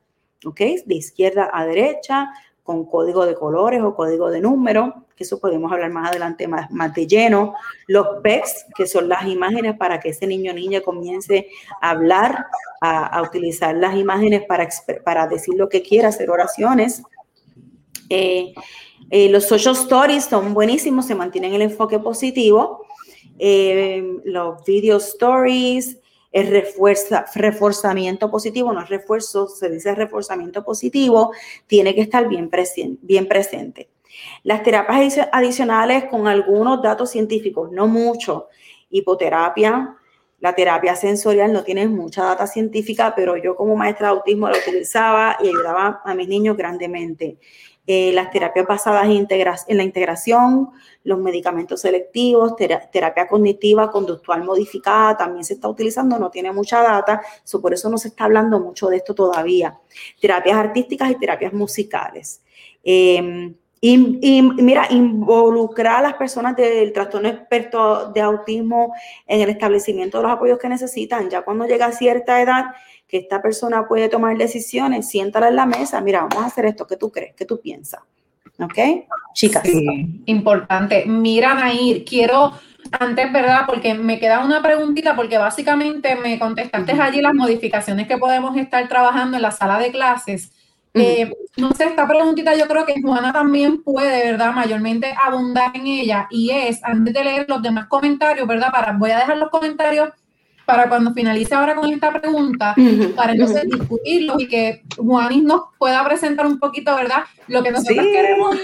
B: ¿ok? De izquierda a derecha, con código de colores o código de número, que eso podemos hablar más adelante más, más de lleno. Los PECs, que son las imágenes para que ese niño o niña comience a hablar, a, utilizar las imágenes para, para decir lo que quiera, hacer oraciones. Eh, eh, los social stories son buenísimos, se mantienen el enfoque positivo. Eh, los video stories, el refuerza, reforzamiento positivo, no es refuerzo, se dice reforzamiento positivo, tiene que estar bien, bien presente. Las terapias adicionales con algunos datos científicos, no mucho, hipoterapia, la terapia sensorial no tiene mucha data científica, pero yo como maestra de autismo la utilizaba y ayudaba a mis niños grandemente. Eh, las terapias basadas en, la integración, los medicamentos selectivos, terapia cognitiva conductual modificada, también se está utilizando, no tiene mucha data, por eso no se está hablando mucho de esto todavía. Terapias artísticas y terapias musicales. Em, y, mira, involucrar a las personas del trastorno experto de autismo en el establecimiento de los apoyos que necesitan. Ya cuando llega a cierta edad, que esta persona puede tomar decisiones, siéntala en la mesa, mira, vamos a hacer esto, ¿qué tú crees? ¿Qué tú piensas? ¿Ok? Chicas.
C: Sí, importante. Mira, Nair, quiero antes, ¿verdad? Porque me queda una preguntita, porque básicamente me contestaste allí las modificaciones que podemos estar trabajando en la sala de clases. Eh, no sé, esta preguntita yo creo que Juana también puede, ¿verdad? Mayormente abundar en ella y es, antes de leer los demás comentarios, ¿verdad? Para, voy a dejar los comentarios para cuando finalice ahora con esta pregunta, para entonces discutirlos y que Juanis nos pueda presentar un poquito, ¿verdad? Lo que nosotros queremos.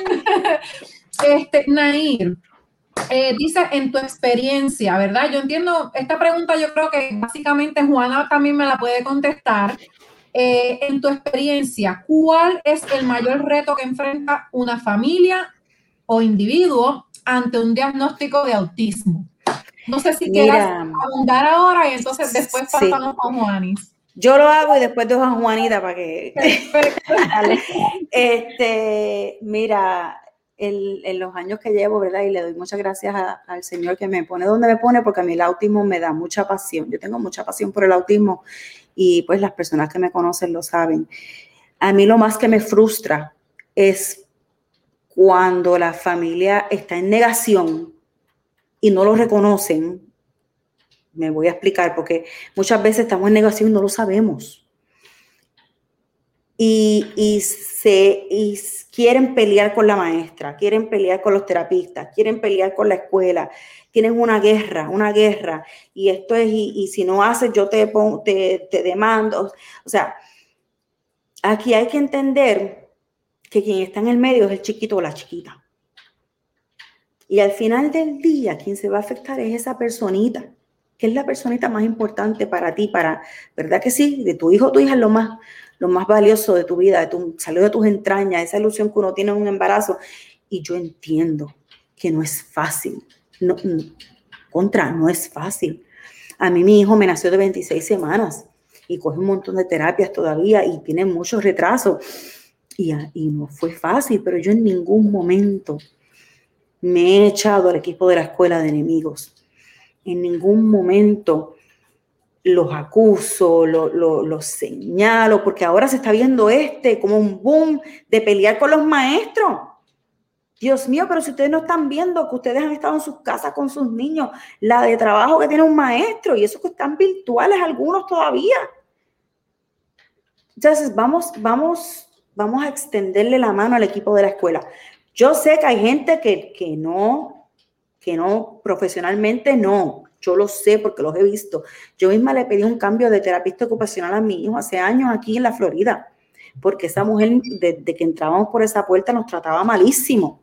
C: este, Nair, eh, dice en tu experiencia, ¿verdad? Yo entiendo, esta pregunta yo creo que básicamente Juana también me la puede contestar. Eh, en tu experiencia, ¿cuál es el mayor reto que enfrenta una familia o individuo ante un diagnóstico de autismo? No sé si quieras abundar ahora y entonces después pasamos con Juanis.
B: Yo lo hago y después dejo a Juanita para que. este, mira, en los años que llevo, ¿verdad? Y le doy muchas gracias al Señor que me pone donde me pone, porque a mí el autismo me da mucha pasión. Yo tengo mucha pasión por el autismo y pues las personas que me conocen lo saben. A mí lo más que me frustra es cuando la familia está en negación y no lo reconocen, me voy a explicar, porque muchas veces estamos en negación y no lo sabemos. Y, se, quieren pelear con la maestra, quieren pelear con los terapistas, quieren pelear con la escuela, tienen una guerra, una guerra, y esto es, y, si no haces, yo te, te, te demando. O sea, aquí hay que entender que quien está en el medio es el chiquito o la chiquita. Y al final del día, quien se va a afectar es esa personita, que es la personita más importante para ti, para, ¿verdad que sí? De tu hijo o tu hija es lo más, lo más valioso de tu vida, de tu salud de tus entrañas, esa ilusión que uno tiene en un embarazo. Y yo entiendo que no es fácil. No, contra, no es fácil. A mí mi hijo me nació de 26 semanas y coge un montón de terapias todavía y tiene muchos retrasos. Y, y no fue fácil, pero yo en ningún momento me he echado al equipo de la escuela de enemigos. En ningún momento los acuso, los señalo, porque ahora se está viendo este como un boom de pelear con los maestros. Dios mío, pero si ustedes no están viendo que ustedes han estado en sus casas con sus niños, la de trabajo que tiene un maestro y esos que están virtuales algunos todavía. Entonces, vamos, vamos, vamos a extenderle la mano al equipo de la escuela. Yo sé que hay gente que, que no, que no, profesionalmente no. Yo lo sé porque los he visto. Yo misma le pedí un cambio de terapista ocupacional a mi hijo hace años aquí en la Florida, porque esa mujer, desde que entrábamos por esa puerta, nos trataba malísimo.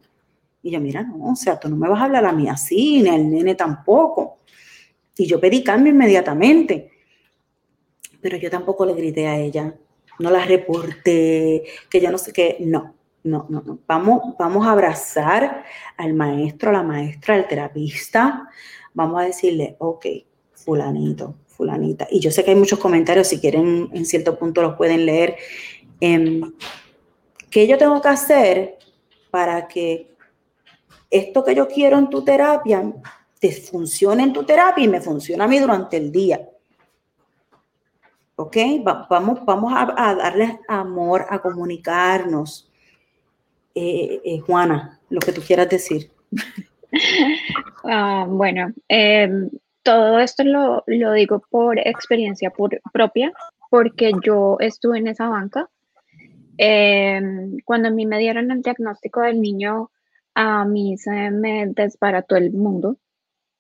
B: Y yo, mira, no, o sea, tú no me vas a hablar a mí así, ni al nene tampoco. Y yo pedí cambio inmediatamente. Pero yo tampoco le grité a ella, no la reporté, que yo no sé qué, no no, no, no. Vamos, vamos a abrazar al maestro, a la maestra, al terapista. Vamos a decirle, ok, fulanito, fulanita. Y yo sé que hay muchos comentarios, si quieren en cierto punto los pueden leer. Em, ¿Qué yo tengo que hacer para que esto que yo quiero en tu terapia te funcione en tu terapia y me funcione a mí durante el día? ¿Ok? vamos, vamos a, a darles amor, a comunicarnos eh, eh, Juana, lo que tú quieras decir.
D: Ah, bueno, em, todo esto lo, digo por experiencia propia, porque yo estuve en esa banca Em, cuando a mí me dieron el diagnóstico del niño, a mí se me desbarató el mundo.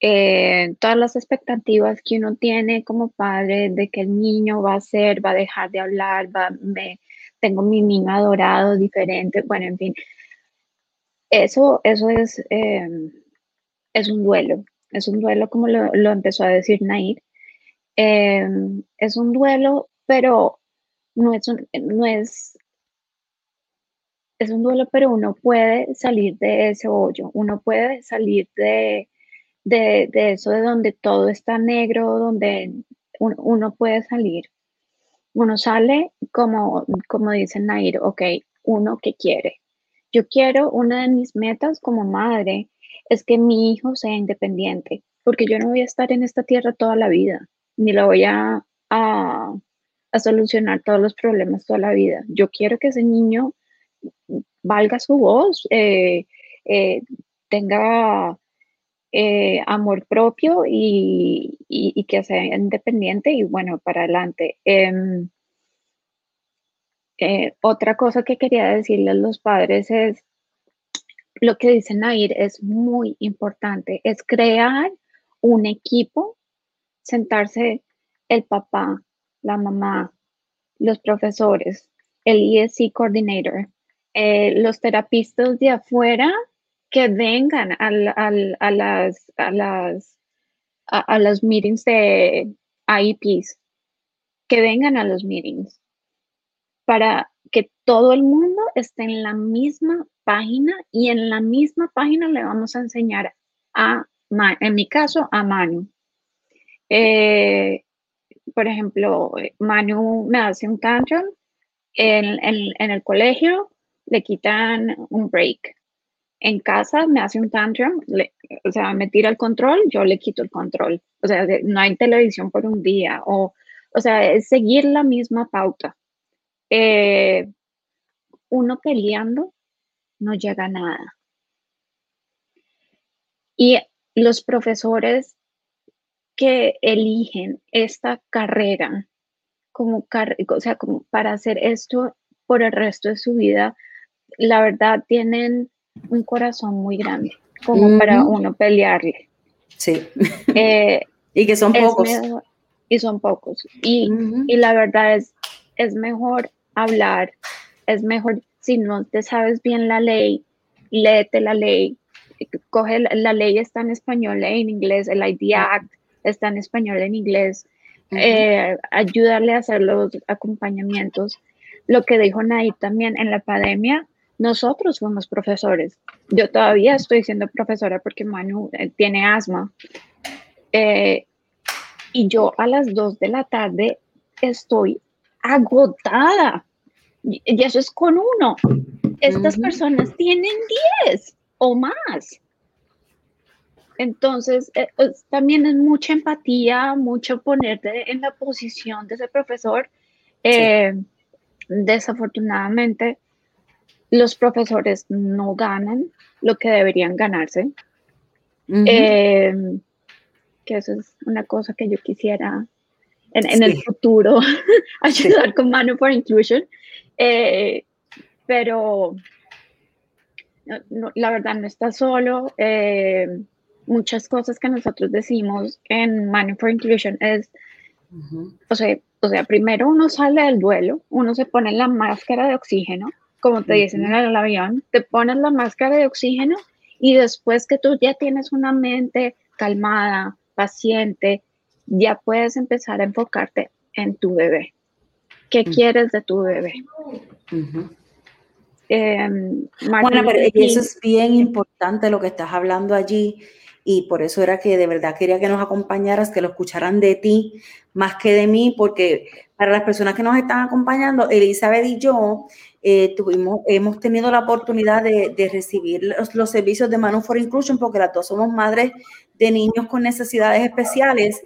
D: Eh, todas las expectativas que uno tiene como padre de que el niño va a ser, va a dejar de hablar, va, me, tengo mi niño adorado, diferente, bueno, en fin. Eso, eso es, em, es un duelo, es un duelo como lo, lo empezó a decir Nair. Em, es un duelo, pero no es, no es, es un duelo, pero uno puede salir de ese hoyo, uno puede salir de, de, eso de donde todo está negro, donde uno, puede salir. Uno sale como, como dice Nair, ok, uno que quiere. Yo quiero, una de mis metas como madre es que mi hijo sea independiente, porque yo no voy a estar en esta tierra toda la vida, ni lo voy a, a, solucionar todos los problemas toda la vida. Yo quiero que ese niño valga su voz, eh, eh, tenga eh, amor propio y, que sea independiente y bueno, para adelante. Em, otra cosa que quería decirle a los padres es, lo que dice Nair es muy importante, es crear un equipo, sentarse el papá, la mamá, los profesores, el ESC coordinator, eh, los terapistas de afuera que vengan al, a las, a las, a, los meetings de IEPs, que vengan a los meetings para que todo el mundo esté en la misma página y en la misma página le vamos a enseñar a, en mi caso, a Manu. Eh, por ejemplo, Manu me hace un tantrum, en, en el colegio le quitan un break en casa me hace un tantrum, o sea, me tira el control, yo le quito el control. O sea, no hay televisión por un día, o, o sea, es seguir la misma pauta. Eh, uno peleando no llega a nada. Y los profesores que eligen esta carrera como, o sea, como para hacer esto por el resto de su vida, la verdad tienen un corazón muy grande, como para uno pelearle.
B: Sí. Eh, y que son pocos.
D: y son pocos. Y, y, la verdad es, es mejor hablar, es mejor, si no te sabes bien la ley, léete la ley, coge la, ley está en español e en inglés, el ID Act está en español en inglés, eh, ayudarle a hacer los acompañamientos. Lo que dijo Nay también en la pandemia, nosotros fuimos profesores. Yo todavía estoy siendo profesora porque Manu eh, tiene asma. Eh, y yo a las 2 de la tarde estoy agotada. Y eso es con uno. Estas personas tienen 10 o más. Entonces, eh, también es mucha empatía, mucho ponerte en la posición de ese profesor. Desafortunadamente, los profesores no ganan lo que deberían ganarse. Eh, que eso es una cosa que yo quisiera en, el futuro ayudar con Mano for Inclusion. Eh, pero la verdad no está solo. Eh, muchas cosas que nosotros decimos en Mano for Inclusion es, o, sea, o sea, primero uno sale del duelo, uno se pone la máscara de oxígeno como te dicen en el avión, te pones la máscara de oxígeno y después que tú ya tienes una mente calmada, paciente, ya puedes empezar a enfocarte en tu bebé. ¿Qué quieres de tu bebé?
B: Em, bueno, pero eso es bien importante lo que estás hablando allí y por eso era que de verdad quería que nos acompañaras, que lo escucharan de ti más que de mí, porque para las personas que nos están acompañando, Elizabeth y yo eh, tuvimos, hemos tenido la oportunidad de, recibir los, servicios de Manu for Inclusion porque las dos somos madres de niños con necesidades especiales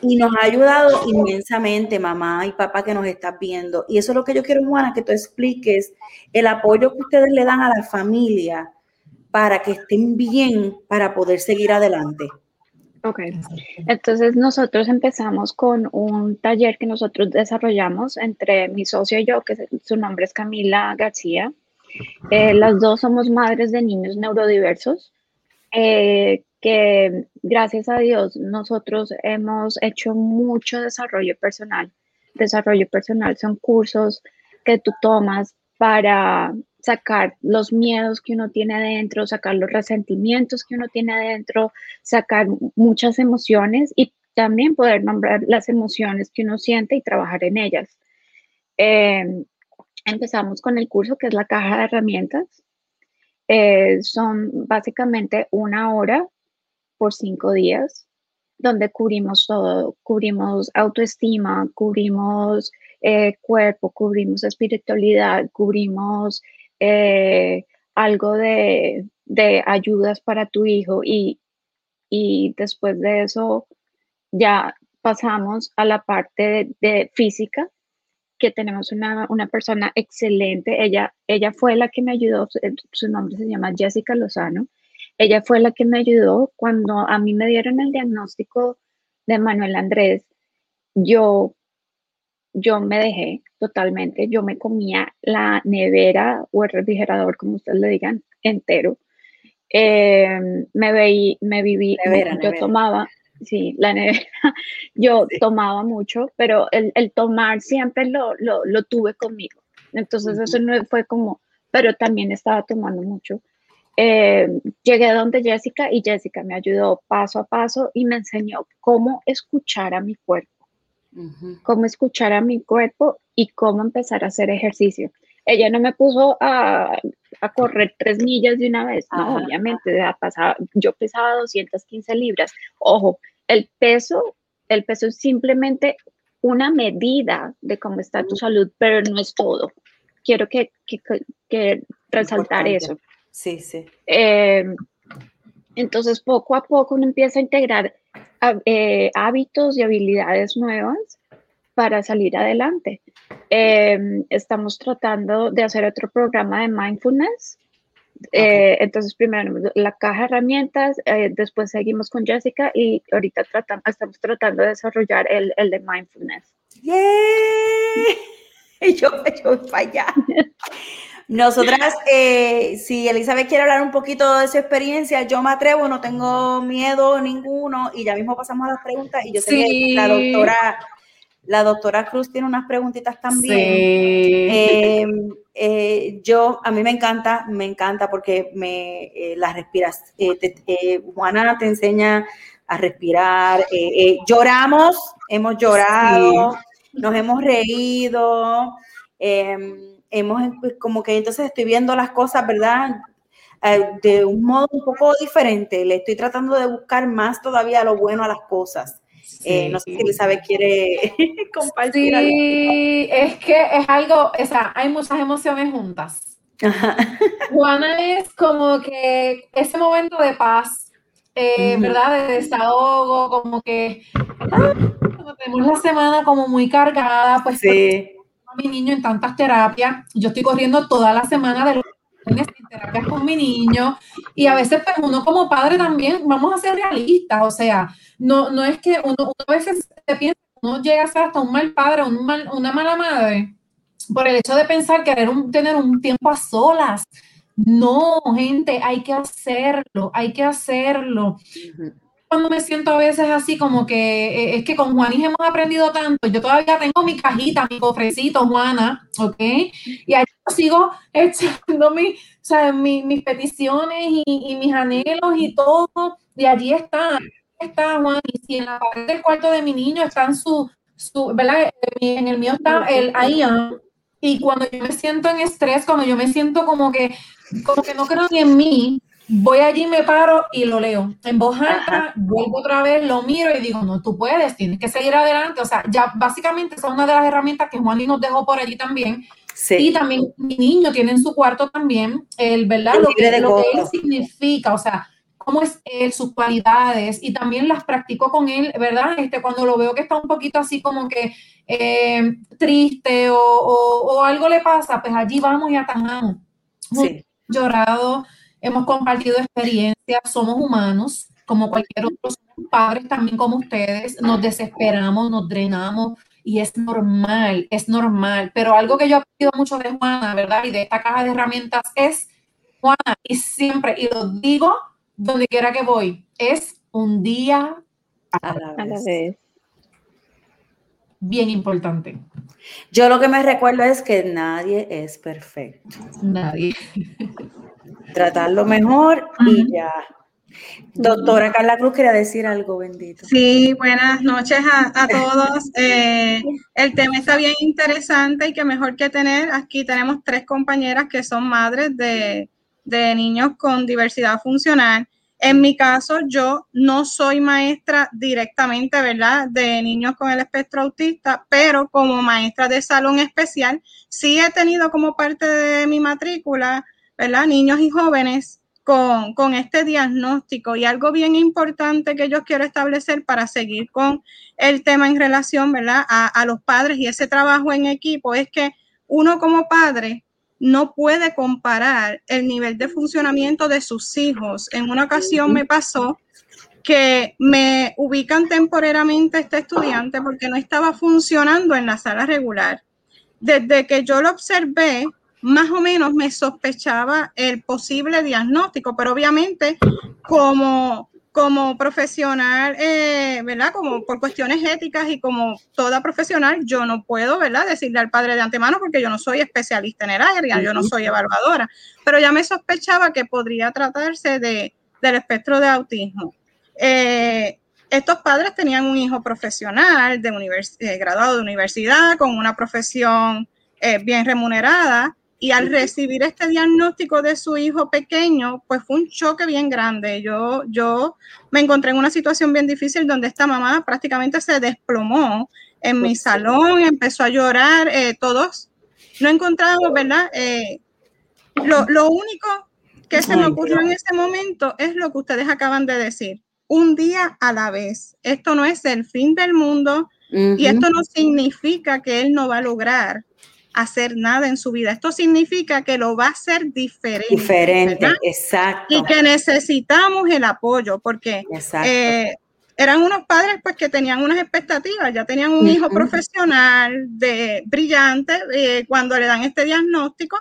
B: y nos ha ayudado inmensamente, mamá y papá que nos estás viendo. Y eso es lo que yo quiero, Juana, que tú expliques el apoyo que ustedes le dan a la familia para que estén bien, para poder seguir adelante.
D: Ok, entonces nosotros empezamos con un taller que nosotros desarrollamos entre mi socio y yo, que su nombre es Camila García. Eh, las dos somos madres de niños neurodiversos, eh, que gracias a Dios nosotros hemos hecho mucho desarrollo personal. Desarrollo personal son cursos que tú tomas para sacar los miedos que uno tiene adentro, sacar los resentimientos que uno tiene adentro, sacar muchas emociones y también poder nombrar las emociones que uno siente y trabajar en ellas. Em, empezamos con el curso que es la caja de herramientas. Eh, son básicamente una hora por cinco días donde cubrimos todo, cubrimos autoestima, cubrimos eh, cuerpo, cubrimos espiritualidad, cubrimos eh, algo de, ayudas para tu hijo y, después de eso ya pasamos a la parte de, física, que tenemos una, persona excelente. Ella, ella fue la que me ayudó, su nombre se llama Jessica Lozano. Ella fue la que me ayudó cuando a mí me dieron el diagnóstico de Manuel Andrés. Yo yo me dejé totalmente, yo me comía la nevera o el refrigerador, como ustedes le digan, entero. Em, me veí, me viví, yo tomaba, sí, la nevera, yo tomaba mucho, pero el, tomar siempre lo, lo, tuve conmigo. Entonces eso no fue como, pero también estaba tomando mucho. Em, llegué a donde Jessica y Jessica me ayudó paso a paso y me enseñó cómo escuchar a mi cuerpo cómo escuchar a mi cuerpo y cómo empezar a hacer ejercicio. Ella no me puso a, correr tres millas de una vez, no, obviamente, yo pesaba 215 libras. Ojo, el peso, el peso es simplemente una medida de cómo está tu salud, pero no es todo. Quiero que, resaltar eso.
B: Sí, sí.
D: Em, entonces, poco a poco uno empieza a integrar eh, hábitos y habilidades nuevas para salir adelante. Em, estamos tratando de hacer otro programa de mindfulness. Eh, entonces, primero la caja de herramientas, eh, después seguimos con Jessica y ahorita tratamos, estamos tratando de desarrollar el, el de mindfulness.
B: ¡Yay! Yo, yo para allá. Nosotras, eh, si Elizabeth quiere hablar un poquito de su experiencia, yo me atrevo, no tengo miedo ninguno y ya mismo pasamos a las preguntas y yo sé que la doctora, la doctora Cruz tiene unas preguntitas también. Em, eh, yo, a mí me encanta, me encanta porque me eh, las respiras. Juana te enseña a respirar. lloramos, hemos llorado, nos hemos reído. Em, hemos, pues, como que entonces estoy viendo las cosas, ¿verdad? Eh, de un modo un poco diferente. Le estoy tratando de buscar más todavía lo bueno a las cosas. Eh, no sé si Elizabeth quiere compartir.
C: Sí, es que es algo, o sea, hay muchas emociones juntas. Juana es como que ese momento de paz, eh, ¿verdad? De desahogo, como que ah, tenemos la semana como muy cargada, pues sí mi niño en tantas terapias. Yo estoy corriendo toda la semana de en terapias con mi niño y a veces pues uno como padre también, vamos a ser realistas, o sea, no, no es que uno, a veces se piensa uno llega a ser hasta un mal padre un mal, una mala madre por el hecho de pensar querer tener un tiempo a solas. No, gente, hay que hacerlo, hay que hacerlo cuando me siento a veces así como que eh, es que con Juanis hemos aprendido tanto. Yo todavía tengo mi cajita, mi cofrecito, Juana, ¿ok? Y ahí sigo echando mi, mis peticiones y, mis anhelos y todo. Y allí está, está Juanis. Y en la parte del cuarto de mi niño están su, su ¿verdad? En el mío está el Ian. Y cuando yo me siento en estrés, cuando yo me siento como que, como que no creo ni en mí, voy allí, me paro y lo leo en voz alta, vuelvo otra vez, lo miro y digo, no, tú puedes, tienes que seguir adelante. O sea, ya básicamente esa es una de las herramientas que Juan nos dejó por allí también. Y también mi niño tiene en su cuarto también, el, ¿verdad? lo, que, lo que él significa, o sea, cómo es él, sus cualidades, y también las practico con él, ¿verdad? Este, cuando lo veo que está un poquito así como que eh, triste o, o, algo le pasa, pues allí vamos y atajamos. Sí. Llorado, hemos compartido experiencias, somos humanos, como cualquier otro, padres también como ustedes, nos desesperamos, nos drenamos y es normal, es normal. Pero algo que yo he aprendido mucho de Juana, ¿verdad? Y de esta caja de herramientas es, Juana, y siempre, y lo digo donde quiera que voy, es un día a la vez. Bien importante.
B: Yo lo que me recuerdo es que nadie es perfecto.
C: Nadie.
B: Tratarlo mejor y ya. Doctora Carla Cruz quería decir algo, bendito.
E: Sí, buenas noches a, todos. Eh, el tema está bien interesante y que mejor que tener. Aquí tenemos tres compañeras que son madres de, de niños con diversidad funcional. En mi caso, yo no soy maestra directamente, ¿verdad?, de niños con el espectro autista, pero como maestra de salón especial, sí he tenido como parte de mi matrícula, ¿verdad?, niños y jóvenes con, este diagnóstico. Y algo bien importante que yo quiero establecer para seguir con el tema en relación, ¿verdad?, a, a los padres y ese trabajo en equipo es que uno como padre no puede comparar el nivel de funcionamiento de sus hijos. En una ocasión me pasó que me ubican temporariamente este estudiante porque no estaba funcionando en la sala regular. Desde que yo lo observé, más o menos me sospechaba el posible diagnóstico, pero obviamente como como profesional, eh, ¿verdad? Como por cuestiones éticas y como toda profesional, yo no puedo, ¿verdad? Decirle al padre de antemano porque yo no soy especialista en el área, yo no soy evaluadora, pero ya me sospechaba que podría tratarse de, del espectro de autismo. Eh, estos padres tenían un hijo profesional, de eh, graduado de universidad, con una profesión bien remunerada, y al recibir este diagnóstico de su hijo pequeño, pues fue un choque bien grande. Yo, yo me encontré en una situación bien difícil donde esta mamá prácticamente se desplomó en mi salón, empezó a llorar, eh, todos no encontramos, ¿verdad? Eh, lo, lo, único que se me ocurrió en ese momento es lo que ustedes acaban de decir, un día a la vez. Esto no es el fin del mundo y esto no significa que él no va a lograr hacer nada en su vida. Esto significa que lo va a hacer diferente.
B: Diferente, exacto.
E: Y que necesitamos el apoyo, porque eh, eran unos padres pues que tenían unas expectativas, ya tenían un hijo profesional de brillante, eh, cuando le dan este diagnóstico,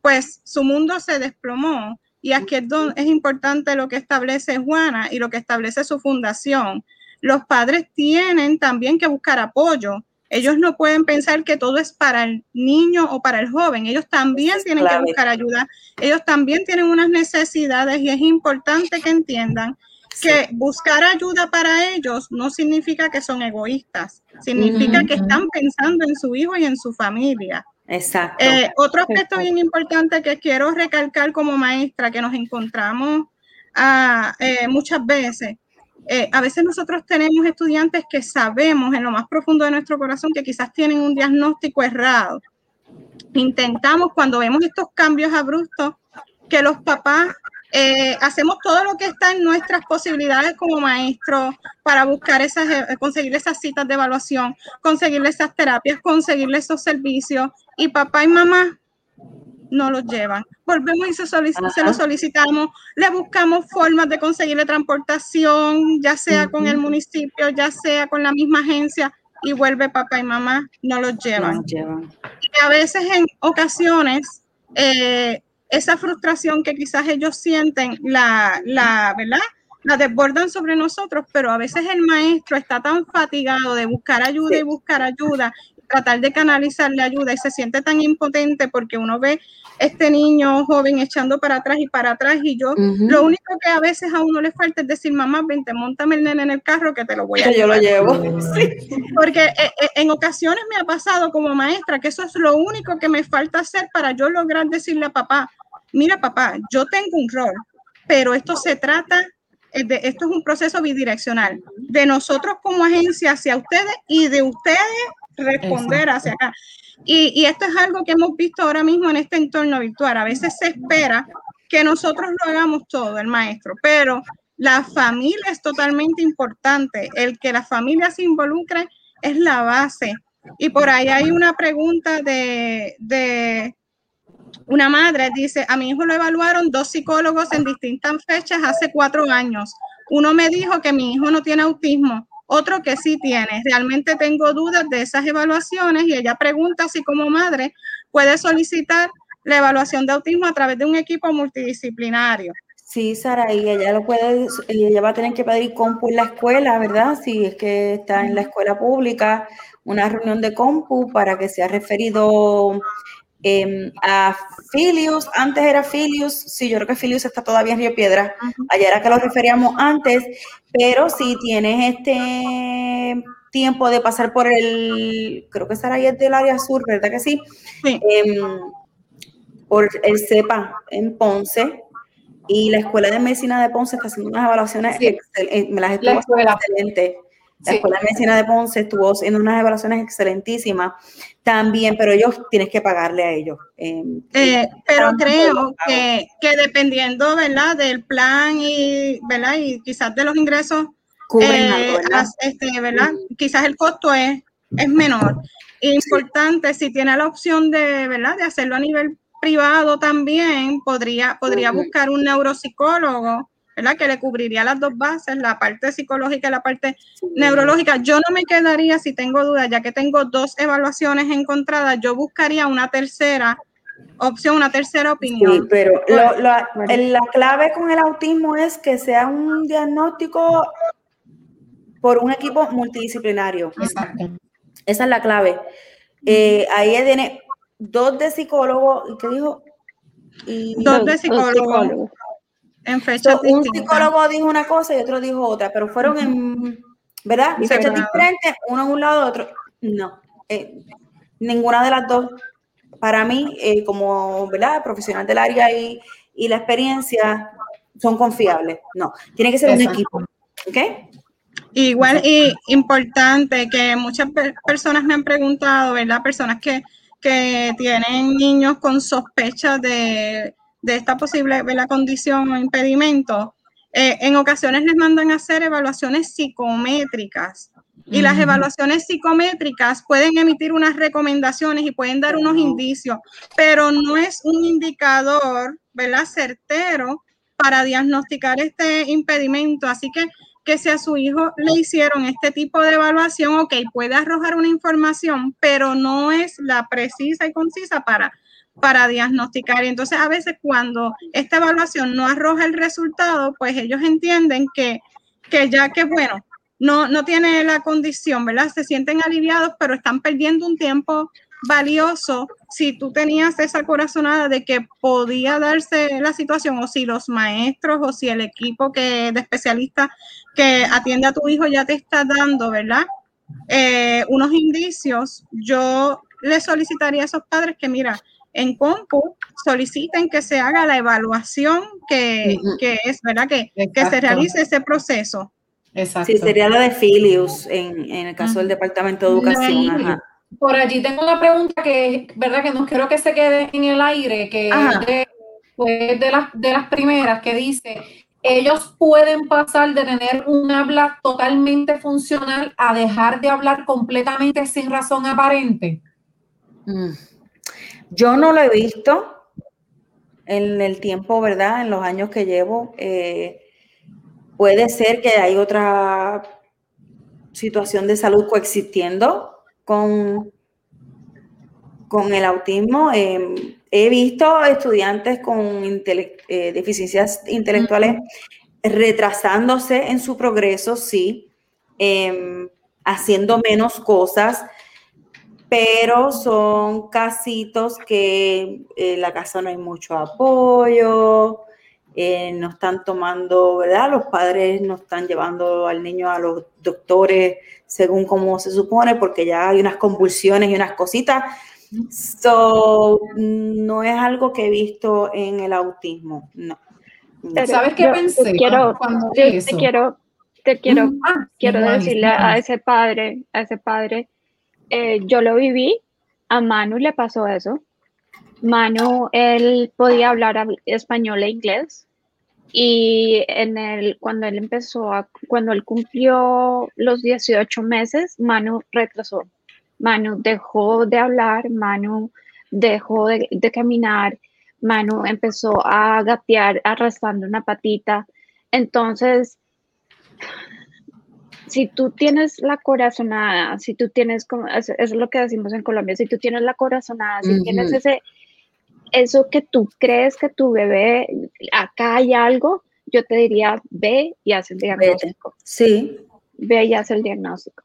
E: pues su mundo se desplomó. Y aquí es, donde es importante lo que establece Juana y lo que establece su fundación. Los padres tienen también que buscar apoyo ellos no pueden pensar que todo es para el niño o para el joven. Ellos también tienen que buscar ayuda. Ellos también tienen unas necesidades y es importante que entiendan que buscar ayuda para ellos no significa que son egoístas, significa que están pensando en su hijo y en su familia.
B: Exacto.
E: Eh, otro aspecto bien importante que quiero recalcar como maestra que nos encontramos ah, eh, muchas veces eh, a veces nosotros tenemos estudiantes que sabemos en lo más profundo de nuestro corazón que quizás tienen un diagnóstico errado. Intentamos cuando vemos estos cambios abruptos que los papás eh, hacemos todo lo que está en nuestras posibilidades como maestros para buscar esas, eh, conseguir esas citas de evaluación, conseguirle esas terapias, conseguirle esos servicios. Y papá y mamá no los llevan. Volvemos y se, se lo solicitamos, le buscamos formas de conseguirle transportación, ya sea con el municipio, ya sea con la misma agencia, y vuelve papá y mamá, no los llevan. Y a veces en ocasiones, eh, esa frustración que quizás ellos sienten, la, la, ¿verdad? La desbordan sobre nosotros, pero a veces el maestro está tan fatigado de buscar ayuda y buscar ayuda tratar de canalizarle ayuda y se siente tan impotente porque uno ve este niño joven echando para atrás y para atrás y yo, lo único que a veces a uno le falta es decir, mamá, vente, montame el nene en el carro que te lo voy a
B: llevar. Yo lo llevo.
E: Porque eh, eh, en ocasiones me ha pasado como maestra que eso es lo único que me falta hacer para yo lograr decirle a papá, mira papá, yo tengo un rol, pero esto se trata eh, de, esto es un proceso bidireccional, de nosotros como agencia hacia ustedes y de ustedes responder hacia acá. Y, y, esto es algo que hemos visto ahora mismo en este entorno virtual. A veces se espera que nosotros lo hagamos todo, el maestro, pero la familia es totalmente importante. El que la familia se involucre es la base. Y por ahí hay una pregunta de, de una madre, dice, a mi hijo lo evaluaron dos psicólogos en distintas fechas hace cuatro años. uno me dijo que mi hijo no tiene autismo, otro que sí tiene. Realmente tengo dudas de esas evaluaciones y ella pregunta si como madre puede solicitar la evaluación de autismo a través de un equipo multidisciplinario.
B: Sí, Sara, y ella lo puede, ella va a tener que pedir compu en la escuela, ¿verdad? Si es que está en la escuela pública, una reunión de compu para que sea referido em, a Filius, antes era Filius, sí, yo creo que Filius está todavía en Río Piedra, ayer era que lo referíamos antes, pero si tienes este tiempo de pasar por el, creo que Sara es del área sur, ¿verdad que sí? sí. Em, por el CEPA en Ponce, y la Escuela de Medicina de Ponce está haciendo unas evaluaciones excelentes, me las estuvo excelentes. La Escuela de Medicina de Ponce estuvo haciendo unas evaluaciones excelentísimas también, pero ellos tienes que pagarle a ellos.
E: Em, eh, pero creo que, que, dependiendo, ¿verdad? Del plan y, ¿verdad? Y quizás de los ingresos, eh, Este, ¿verdad? Quizás el costo es, es menor. Importante, si tiene la opción de, ¿verdad? De hacerlo a nivel privado también podría, podría buscar un neuropsicólogo, ¿verdad? Que le cubriría las dos bases, la parte psicológica y la parte neurológica. Yo no me quedaría, si tengo dudas, ya que tengo dos evaluaciones encontradas, yo buscaría una tercera opción, una tercera opinión. Sí,
B: pero la clave con el autismo es que sea un diagnóstico por un equipo multidisciplinario. Exacto. Esa es la clave. Eh, ahí tiene dos de psicólogo, ¿y qué dijo?
E: dos de psicólogo.
B: En fecha Un psicólogo dijo una cosa y otro dijo otra, pero fueron en, ¿verdad? fechas diferentes, uno en un lado, otro. No, eh, ninguna de las dos. Para mí, eh, como, ¿verdad? Profesional del área y, y la experiencia, son confiables. No, tiene que ser un equipo. ¿Ok?
E: Igual y importante que muchas personas me han preguntado, ¿verdad? Personas que que tienen niños con sospecha de, esta posible la condición o impedimento, eh, en ocasiones les mandan a hacer evaluaciones psicométricas. Y las evaluaciones psicométricas pueden emitir unas recomendaciones y pueden dar unos indicios, pero no es un indicador, ¿verdad? Certero para diagnosticar este impedimento. Así que que si a su hijo le hicieron este tipo de evaluación, ok, puede arrojar una información, pero no es la precisa y concisa para, para diagnosticar. Y entonces a veces cuando esta evaluación no arroja el resultado, pues ellos entienden que, que ya que, bueno, no, no tiene la condición, ¿verdad? Se sienten aliviados, pero están perdiendo un tiempo valioso si tú tenías esa corazonada de que podía darse la situación o si los maestros o si el equipo que de especialistas que atiende a tu hijo ya te está dando, ¿verdad? Eh, unos indicios, yo le solicitaría a esos padres que, mira, en compu soliciten que se haga la evaluación que, es, ¿verdad? Que, que, se realice ese proceso.
B: Exacto. Sí, sería la de Filius en, el caso del Departamento de Educación.
C: Por allí tengo una pregunta que, ¿verdad? Que no quiero que se quede en el aire, que es de, de, las, de las primeras, que dice, ellos pueden pasar de tener un habla totalmente funcional a dejar de hablar completamente sin razón aparente.
B: Mm. Yo no lo he visto en el tiempo, ¿verdad? En los años que llevo. Eh, puede ser que hay otra situación de salud coexistiendo con, con el autismo. Em, he visto estudiantes con eh, deficiencias intelectuales retrasándose en su progreso, sí, em, haciendo menos cosas, pero son casitos que en la casa no hay mucho apoyo, eh, no están tomando, ¿verdad? Los padres no están llevando al niño a los doctores según como se supone, porque ya hay unas convulsiones y unas cositas. So, no es algo que he visto en el autismo, no.
D: ¿Sabes qué pensé? Te quiero, te quiero, te quiero, ah, quiero decirle a ese padre, a ese padre, eh, yo lo viví, a Manu le pasó eso, Manu, él podía hablar español e inglés y en el, cuando él empezó, a, cuando él cumplió los 18 meses, Manu retrasó. Manu dejó de hablar, Manu dejó de, caminar, Manu empezó a gatear arrastrando una patita. Entonces, si tú tienes la corazonada, si tú tienes, eso es lo que decimos en Colombia, si tú tienes la corazonada, si tienes ese, eso que tú crees que tu bebé, acá hay algo, yo te diría, ve y haz el diagnóstico.
B: Sí.
D: Ve y haz el diagnóstico.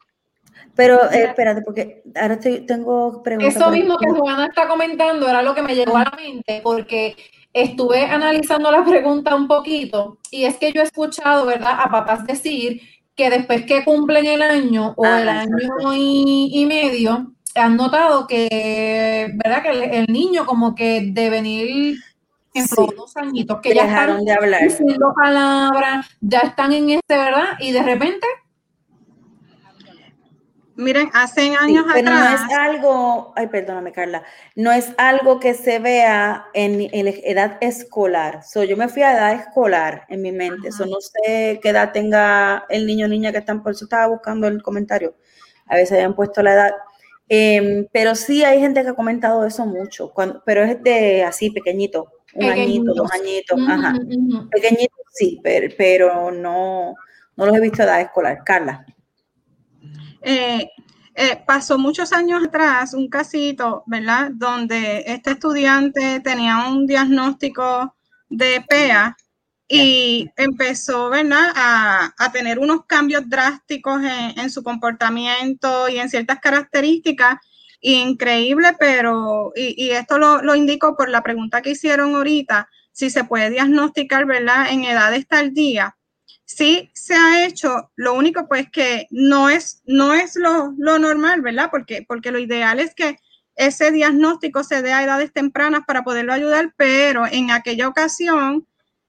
B: Pero eh, espérate, porque ahora tengo preguntas.
C: Eso mismo que Juana está comentando era lo que me llegó a la mente, porque estuve analizando la pregunta un poquito y es que yo he escuchado, ¿verdad?, a papás decir que después que cumplen el año o el año y, medio, han notado que, ¿verdad?, que el, niño como que de venir en dos añitos, que ya están
B: de hablar.
C: diciendo palabras, ya están en este, ¿verdad? Y de repente
E: Miren, hace años
B: pero
E: atrás.
B: no es algo, ay, perdóname, Carla, no es algo que se vea en, edad escolar. So, yo me fui a edad escolar en mi mente. No sé qué edad tenga el niño o niña que están, por eso estaba buscando el comentario. A veces habían puesto la edad. Em, pero sí hay gente que ha comentado eso mucho, cuando, pero es de así, pequeñito, un añito, dos añitos, ajá. Pequeñito sí, pero, pero no, no los he visto a edad escolar. Carla.
E: Eh, eh, pasó muchos años atrás un casito, ¿verdad? Donde este estudiante tenía un diagnóstico de PEA y empezó, ¿verdad? A, tener unos cambios drásticos en, su comportamiento y en ciertas características. Increíble, pero, y, esto lo, lo indico por la pregunta que hicieron ahorita, si se puede diagnosticar, ¿verdad? En edades tardías sí se ha hecho, lo único pues que no es, no es lo, normal, ¿verdad? Porque, porque lo ideal es que ese diagnóstico se dé a edades tempranas para poderlo ayudar, pero en aquella ocasión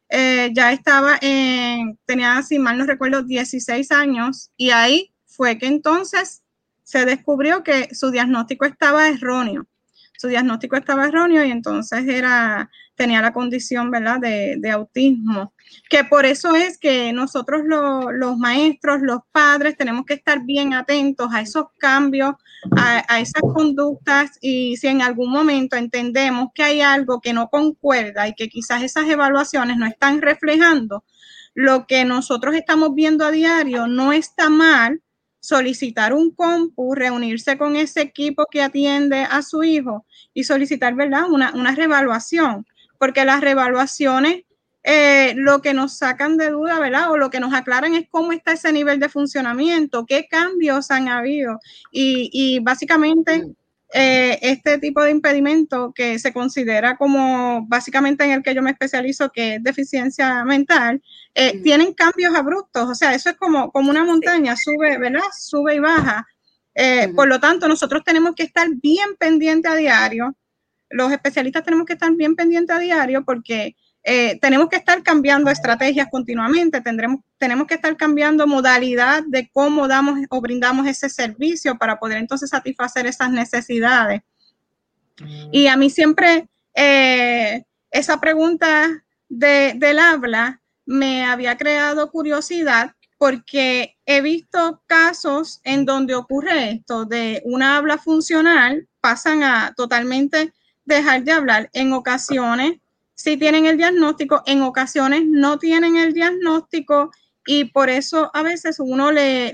E: eh, ya estaba en, tenía, si mal no recuerdo, 16 años y ahí fue que entonces se descubrió que su diagnóstico estaba erróneo. Su diagnóstico estaba erróneo y entonces era, tenía la condición, ¿verdad?, de, autismo que por eso es que nosotros los maestros, los padres, tenemos que estar bien atentos a esos cambios, a, esas conductas y si en algún momento entendemos que hay algo que no concuerda y que quizás esas evaluaciones no están reflejando lo que nosotros estamos viendo a diario, no está mal solicitar un compu, reunirse con ese equipo que atiende a su hijo y solicitar, ¿verdad? Una, una revaluación, porque las revaluaciones eh, lo que nos sacan de duda, ¿verdad? O lo que nos aclaran es cómo está ese nivel de funcionamiento, qué cambios han habido. Y, básicamente eh, este tipo de impedimento que se considera como básicamente en el que yo me especializo, que es deficiencia mental, eh, tienen cambios abruptos. O sea, eso es como, como una montaña, sube, ¿verdad? Sube y baja. Por lo tanto, nosotros tenemos que estar bien pendientes a diario. Los especialistas tenemos que estar bien pendientes a diario porque eh, tenemos que estar cambiando estrategias continuamente, tendremos, tenemos que estar cambiando modalidad de cómo damos o brindamos ese servicio para poder entonces satisfacer esas necesidades. Mm. Y a mí siempre eh, esa pregunta de, del habla me había creado curiosidad porque he visto casos en donde ocurre esto de una habla funcional, pasan a totalmente dejar de hablar. En ocasiones si tienen el diagnóstico, en ocasiones no tienen el diagnóstico y por eso a veces uno le,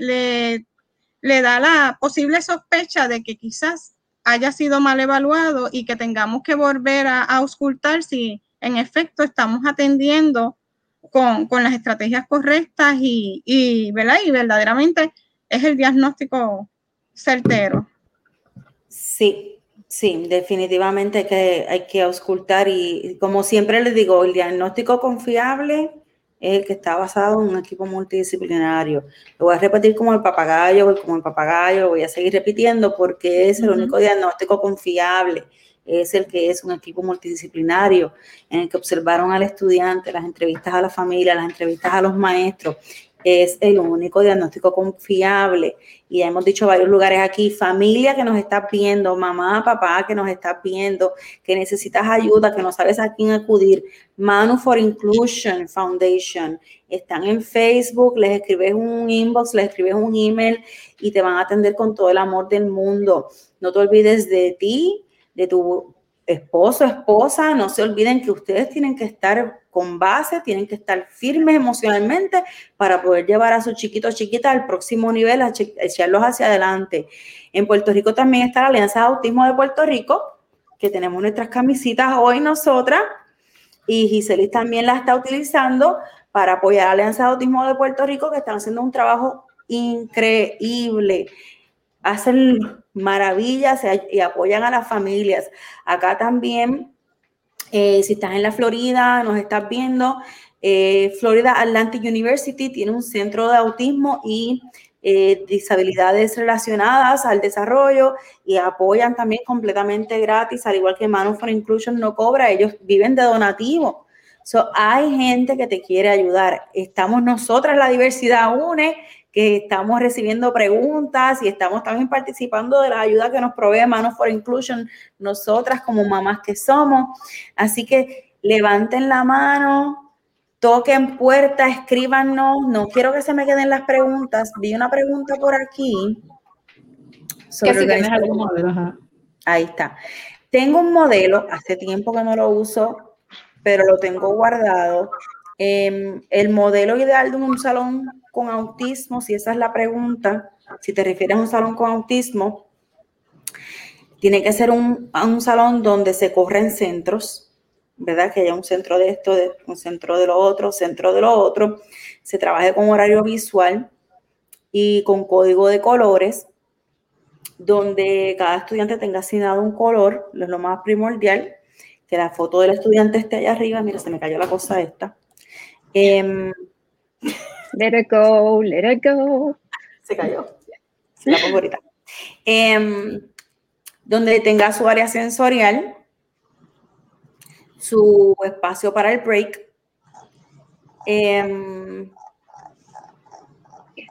E: le, da la posible sospecha de que quizás haya sido mal evaluado y que tengamos que volver a, auscultar si en efecto estamos atendiendo con, las estrategias correctas y, y, ¿verdad? y verdaderamente es el diagnóstico certero.
B: Sí, Sí, definitivamente que hay que auscultar y como siempre les digo, el diagnóstico confiable es el que está basado en un equipo multidisciplinario. Lo voy a repetir como el papagayo, como el papagayo, lo voy a seguir repitiendo porque es el único diagnóstico confiable, es el que es un equipo multidisciplinario en el que observaron al estudiante, las entrevistas a la familia, las entrevistas a los maestros es el único diagnóstico confiable. Y ya hemos dicho varios lugares aquí, familia que nos está viendo, mamá, papá que nos está viendo, que necesitas ayuda, que no sabes a quién acudir. Manu for Inclusion Foundation. Están en Facebook, les escribes un inbox, les escribes un email y te van a atender con todo el amor del mundo. No te olvides de ti, de tu esposo, esposa, no se olviden que ustedes tienen que estar con base, tienen que estar firmes emocionalmente para poder llevar a sus chiquitos chiquita al próximo nivel, a echarlos hacia adelante. En Puerto Rico también está la Alianza de Autismo de Puerto Rico, que tenemos nuestras camisitas hoy nosotras, y Giselis también la está utilizando para apoyar a la Alianza de Autismo de Puerto Rico, que están haciendo un trabajo increíble. Hacen maravillas y apoyan a las familias. Acá también, eh, si estás en la Florida, nos estás viendo, eh, Florida Atlantic University tiene un centro de autismo y eh, disabilidades relacionadas al desarrollo y apoyan también completamente gratis, al igual que Manu for Inclusion no cobra, ellos viven de donativo. So, hay gente que te quiere ayudar. Estamos nosotras, la diversidad UNE, que estamos recibiendo preguntas y estamos también participando de la ayuda que nos provee Manu for Inclusion, nosotras como mamás que somos. Así que levanten la mano, toquen puerta, escríbanos. No quiero que se me queden las preguntas. Vi una pregunta por aquí. Ahí está. Tengo un modelo, hace tiempo que no lo uso, pero lo tengo guardado. Em, el modelo ideal de un salón con autismo, si esa es la pregunta, si te refieres a un salón con autismo, tiene que ser un, salón donde se corren centros, ¿verdad? Que haya un centro de esto, un centro de lo otro, centro de lo otro, se trabaje con horario visual y con código de colores, donde cada estudiante tenga asignado un color, es lo más primordial, que la foto del estudiante esté allá arriba, mira, se me cayó la cosa esta. Em,
D: let it go, let it go.
B: Se cayó. Se la pongo ahorita. Em, donde tenga su área sensorial, su espacio para el break.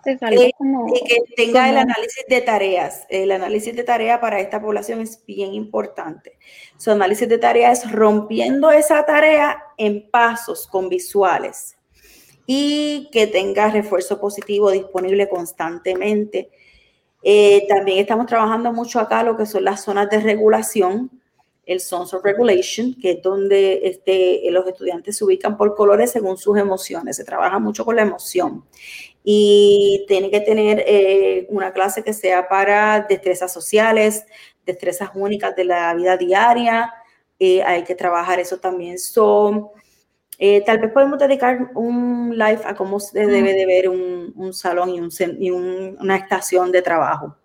B: Este y, que tenga el análisis de tareas. El análisis de tarea para esta población es bien importante. Su análisis de tareas es rompiendo esa tarea en pasos con visuales y que tenga refuerzo positivo disponible constantemente. Eh, también estamos trabajando mucho acá lo que son las zonas de regulación el Sons of Regulation, que es donde este, los estudiantes se ubican por colores según sus emociones. Se trabaja mucho con la emoción. Y tiene que tener eh, una clase que sea para destrezas sociales, destrezas únicas de la vida diaria. Eh, hay que trabajar eso también. son eh, tal vez podemos dedicar un live a cómo se debe de ver un, salón y, un, y una estación de trabajo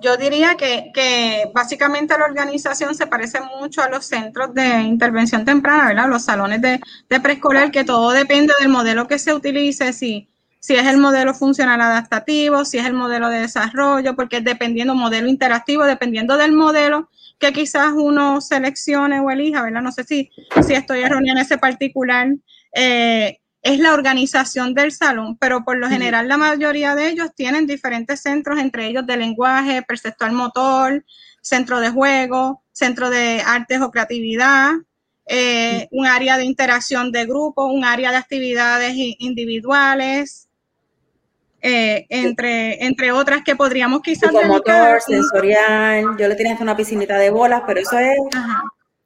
E: yo diría que, básicamente la organización se parece mucho a los centros de intervención temprana, ¿verdad? Los salones de, preescolar, que todo depende del modelo que se utilice, si, si es el modelo funcional adaptativo, si es el modelo de desarrollo, porque dependiendo modelo interactivo, dependiendo del modelo que quizás uno seleccione o elija, ¿verdad? No sé si, si estoy errónea en ese particular. Eh, es la organización del salón, pero por lo general la mayoría de ellos tienen diferentes centros, entre ellos de lenguaje, perceptual motor, centro de juego, centro de artes o creatividad, eh, un área de interacción de grupo, un área de actividades individuales, eh, entre, entre otras que podríamos quizás...
B: motor, sensorial, yo le tenía una piscinita de bolas, pero eso es...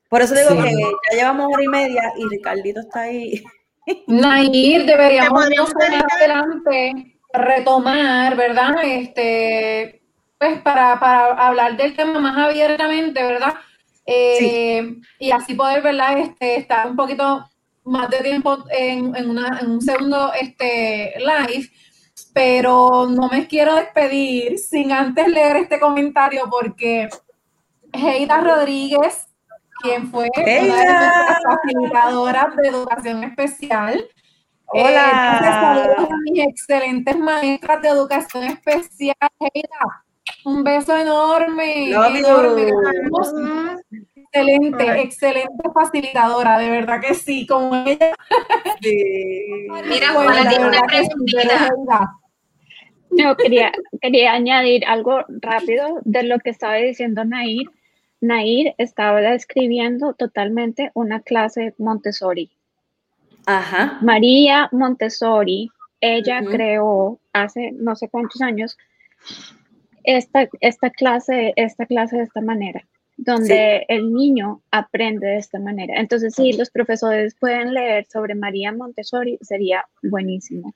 B: Por eso digo que ya llevamos hora y media y Ricardito está ahí.
C: Nair, deberíamos más adelante retomar, ¿verdad? Este, pues para, hablar del tema más abiertamente, ¿verdad? Eh, y así poder, ¿verdad? Este, estar un poquito más de tiempo en, un segundo este, live, pero no me quiero despedir sin antes leer este comentario porque Heida Rodríguez quien fue una de nuestras facilitadoras de educación especial.
B: Hola.
C: Eh, saludos a mis excelentes maestras de educación especial. un beso enorme. enorme. Excelente, excelente facilitadora, de verdad que sí, como ella.
A: Mira, Juan, una preguntita.
D: No, quería, quería añadir algo rápido de lo que estaba diciendo Nair. Nair estaba describiendo totalmente una clase Montessori.
B: Ajá.
D: María Montessori, ella creó hace no sé cuántos años esta, esta, clase, esta clase de esta manera. donde el niño aprende de esta manera. Entonces, si los profesores pueden leer sobre María Montessori, sería buenísimo.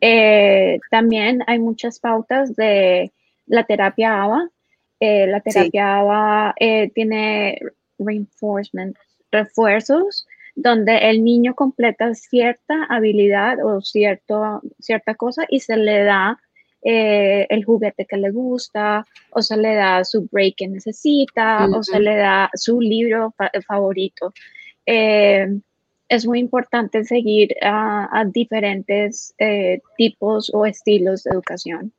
D: Eh, también hay muchas pautas de la terapia ABA. Eh, la terapia ABA eh, tiene reinforcement, refuerzos, donde el niño completa cierta habilidad o cierto, cierta cosa y se le da el juguete que le gusta, o se le da su break que necesita, o se le da su libro favorito es muy importante seguir a, diferentes eh, tipos o estilos de educación.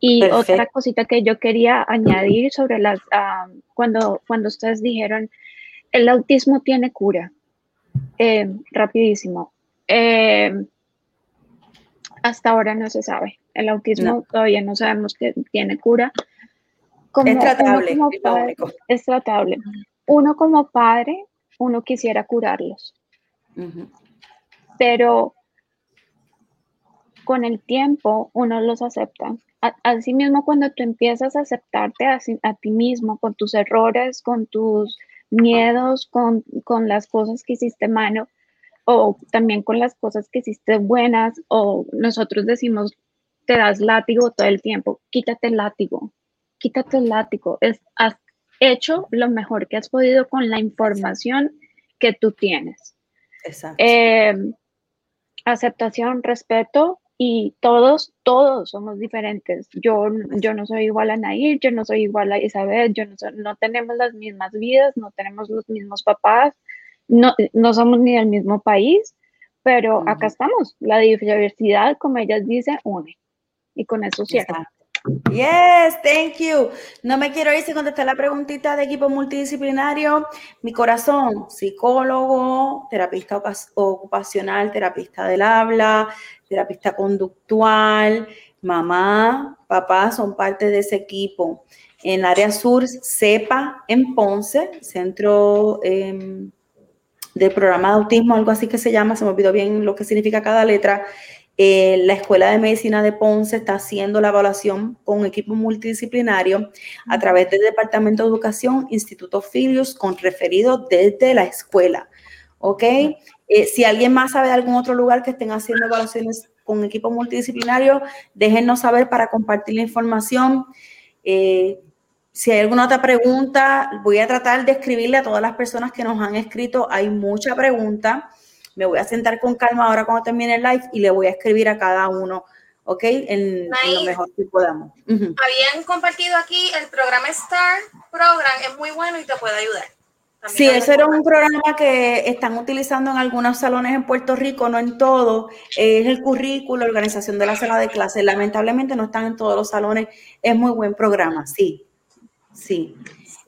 D: Y otra cosita que yo quería añadir sobre las, ah, cuando, cuando ustedes dijeron, el autismo tiene cura. Eh, rapidísimo. Eh, hasta ahora no se sabe. El autismo todavía no sabemos que tiene cura.
B: es tratable.
D: es tratable. Uno como padre, uno quisiera curarlos pero con el tiempo uno los acepta. Así mismo cuando tú empiezas a aceptarte a, ti mismo, con tus errores, con tus miedos, con, las cosas que hiciste malo, o también con las cosas que hiciste buenas, o nosotros decimos, te das látigo todo el tiempo, quítate el látigo, quítate el látigo. Has hecho lo mejor que has podido con la información que tú tienes. Eh, aceptación, respeto y todos, todos somos diferentes. Yo, yo no soy igual a Nair, yo no soy igual a Isabel, yo no, no tenemos las mismas vidas, no tenemos los mismos papás, no, no somos ni del mismo país, pero acá estamos. La diversidad, como ellas dicen, une. Y con eso cierra.
B: Yes, thank you. No me quiero ir sin contestar la preguntita de equipo multidisciplinario. Mi corazón, psicólogo, terapista ocupacional, terapista del habla, terapista conductual, mamá, papá son parte de ese equipo. En el área sur, CEPA en Ponce, Centro em, de Programa de Autismo, algo así que se llama, se me olvidó bien lo que significa cada letra. Eh, la Escuela de Medicina de Ponce está haciendo la evaluación con un equipo multidisciplinario a través del Departamento de Educación, Instituto Filius, con referidos desde la escuela. ¿Ok? Eh, si alguien más sabe de algún otro lugar que estén haciendo evaluaciones con equipo multidisciplinario, déjennos saber para compartir la información. Eh, si hay alguna otra pregunta, voy a tratar de escribirle a todas las personas que nos han escrito. Hay mucha pregunta me voy a sentar con calma ahora cuando termine el live y le voy a escribir a cada uno, ¿ok? En, lo mejor que podamos.
A: Habían compartido aquí el programa Star Program, es muy bueno y te puede ayudar.
B: sí, ese era un programa que están utilizando en algunos salones en Puerto Rico, no en todo. Es el currículo, organización de la sala de clases. Lamentablemente no están en todos los salones. Es muy buen programa, sí. Sí.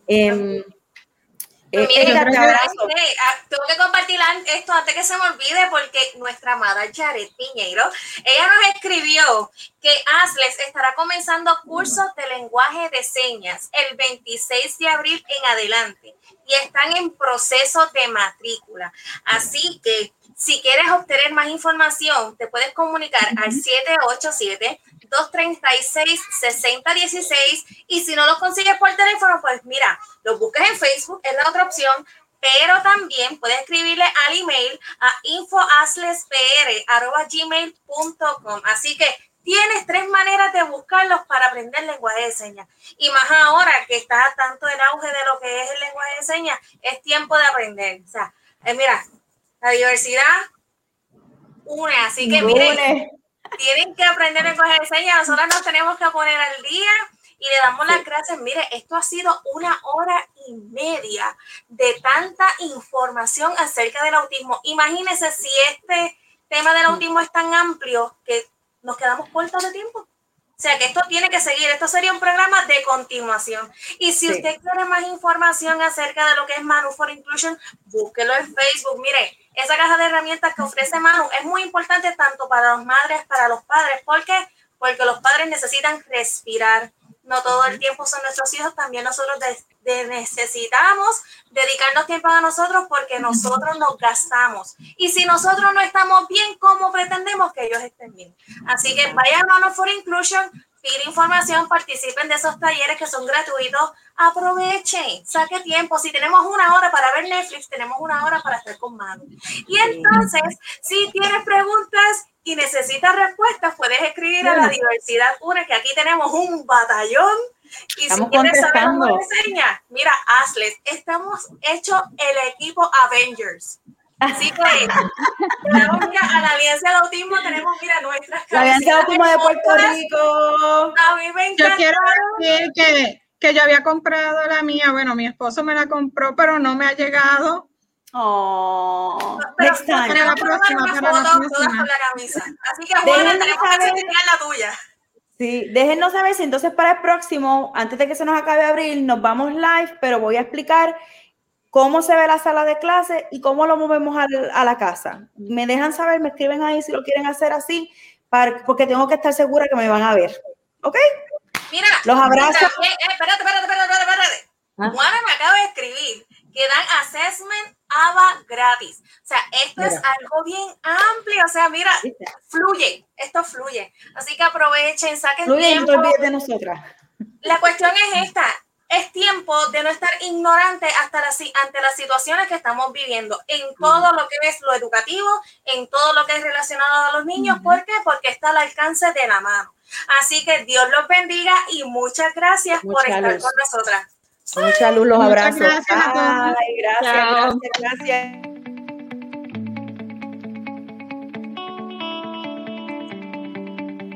B: Eh,
A: eh, ah, tengo que compartir esto antes que se me olvide porque nuestra amada Jared Piñeiro, ella nos escribió que ASLES estará comenzando cursos de lenguaje de señas el 26 de abril en adelante y están en proceso de matrícula. Así que si quieres obtener más información, te puedes comunicar al 787-236-6016 y si no los consigues por teléfono, pues mira, los busques en Facebook, es la otra opción, pero también puedes escribirle al email a infoaslespr.gmail.com. Así que tienes tres maneras de buscarlos para aprender lenguaje de señas. Y más ahora que está tanto el auge de lo que es el lenguaje de señas, es tiempo de aprender. O sea, eh, mira, la diversidad une, así que miren, tienen que aprender lenguaje de señas, nosotros nos tenemos que poner al día y le damos las gracias. Mire, esto ha sido una hora y media de tanta información acerca del autismo. Imagínense si este tema del autismo es tan amplio que nos quedamos cortos de tiempo. O sea que esto tiene que seguir, esto sería un programa de continuación. Y si usted quiere más información acerca de lo que es Manu for Inclusion, búsquelo en Facebook. Mire, esa caja de herramientas que ofrece Manu es muy importante tanto para las madres, para los padres. ¿Por qué? Porque los padres necesitan respirar. No todo el tiempo son nuestros hijos, también nosotros necesitamos dedicarnos tiempo a nosotros porque nosotros nos gastamos. Y si nosotros no estamos bien, ¿cómo pretendemos que ellos estén bien? Así que vayan a for Inclusion, información, participen de esos talleres que son gratuitos, aprovechen, saque tiempo. Si tenemos una hora para ver Netflix, tenemos una hora para estar con Manu. Y entonces, si tienes preguntas y necesitas respuestas, puedes escribir a la Diversidad UNE, que aquí tenemos un batallón. Y
B: Estamos
A: si quieres saber cómo enseña, mira, hazles. Estamos hecho el equipo Avengers. Así que a la Alianza de Autismo tenemos, mira, nuestras
B: La Alianza de Autismo de Puerto. Rico.
A: A mí me
E: Yo
A: encanta.
E: quiero decir que, que yo había comprado la mía, bueno, mi esposo me la compró, pero no me ha llegado.
B: Oh,
A: Pero
B: next time.
E: Para la próxima, para la
A: fotos todas
E: próxima.
A: con la camisa. Así que, Juana,
B: Déjenme
A: tenemos
B: saber.
A: la tuya.
B: Sí, déjennos saber si entonces para el próximo, antes de que se nos acabe abril, nos vamos live, pero voy a explicar cómo se ve la sala de clase y cómo lo movemos al- a, la casa. Me dejan saber, me escriben ahí si lo quieren hacer así, para, porque tengo que estar segura que me van a ver. ¿Ok?
A: Mira,
B: Los abrazo.
A: también- eh, espérate, espérate, espérate, espérate, espérate.
B: Ah.
A: Juana me acaba de escribir que dan assessment ABA gratis. O sea, esto es
B: Mira.
A: algo bien amplio. O sea, mira, fluye, esto fluye. Así que aprovechen, saquen
B: Fluye no
A: tiempo.
B: olvides de nosotras.
A: La cuestión es esta. Es tiempo de no estar ignorante hasta las, si- ante las situaciones que estamos viviendo en todo lo que es lo educativo, en todo lo que es relacionado a los niños. ¿Por qué? Porque está al alcance de la mano. Así que Dios los bendiga y muchas gracias por estar
B: luz.
A: con nosotras.
B: Mucha luz, los
E: Muchas
B: abrazos.
E: gracias a todos.
B: Ay, gracias,
D: Chao.
B: gracias, gracias.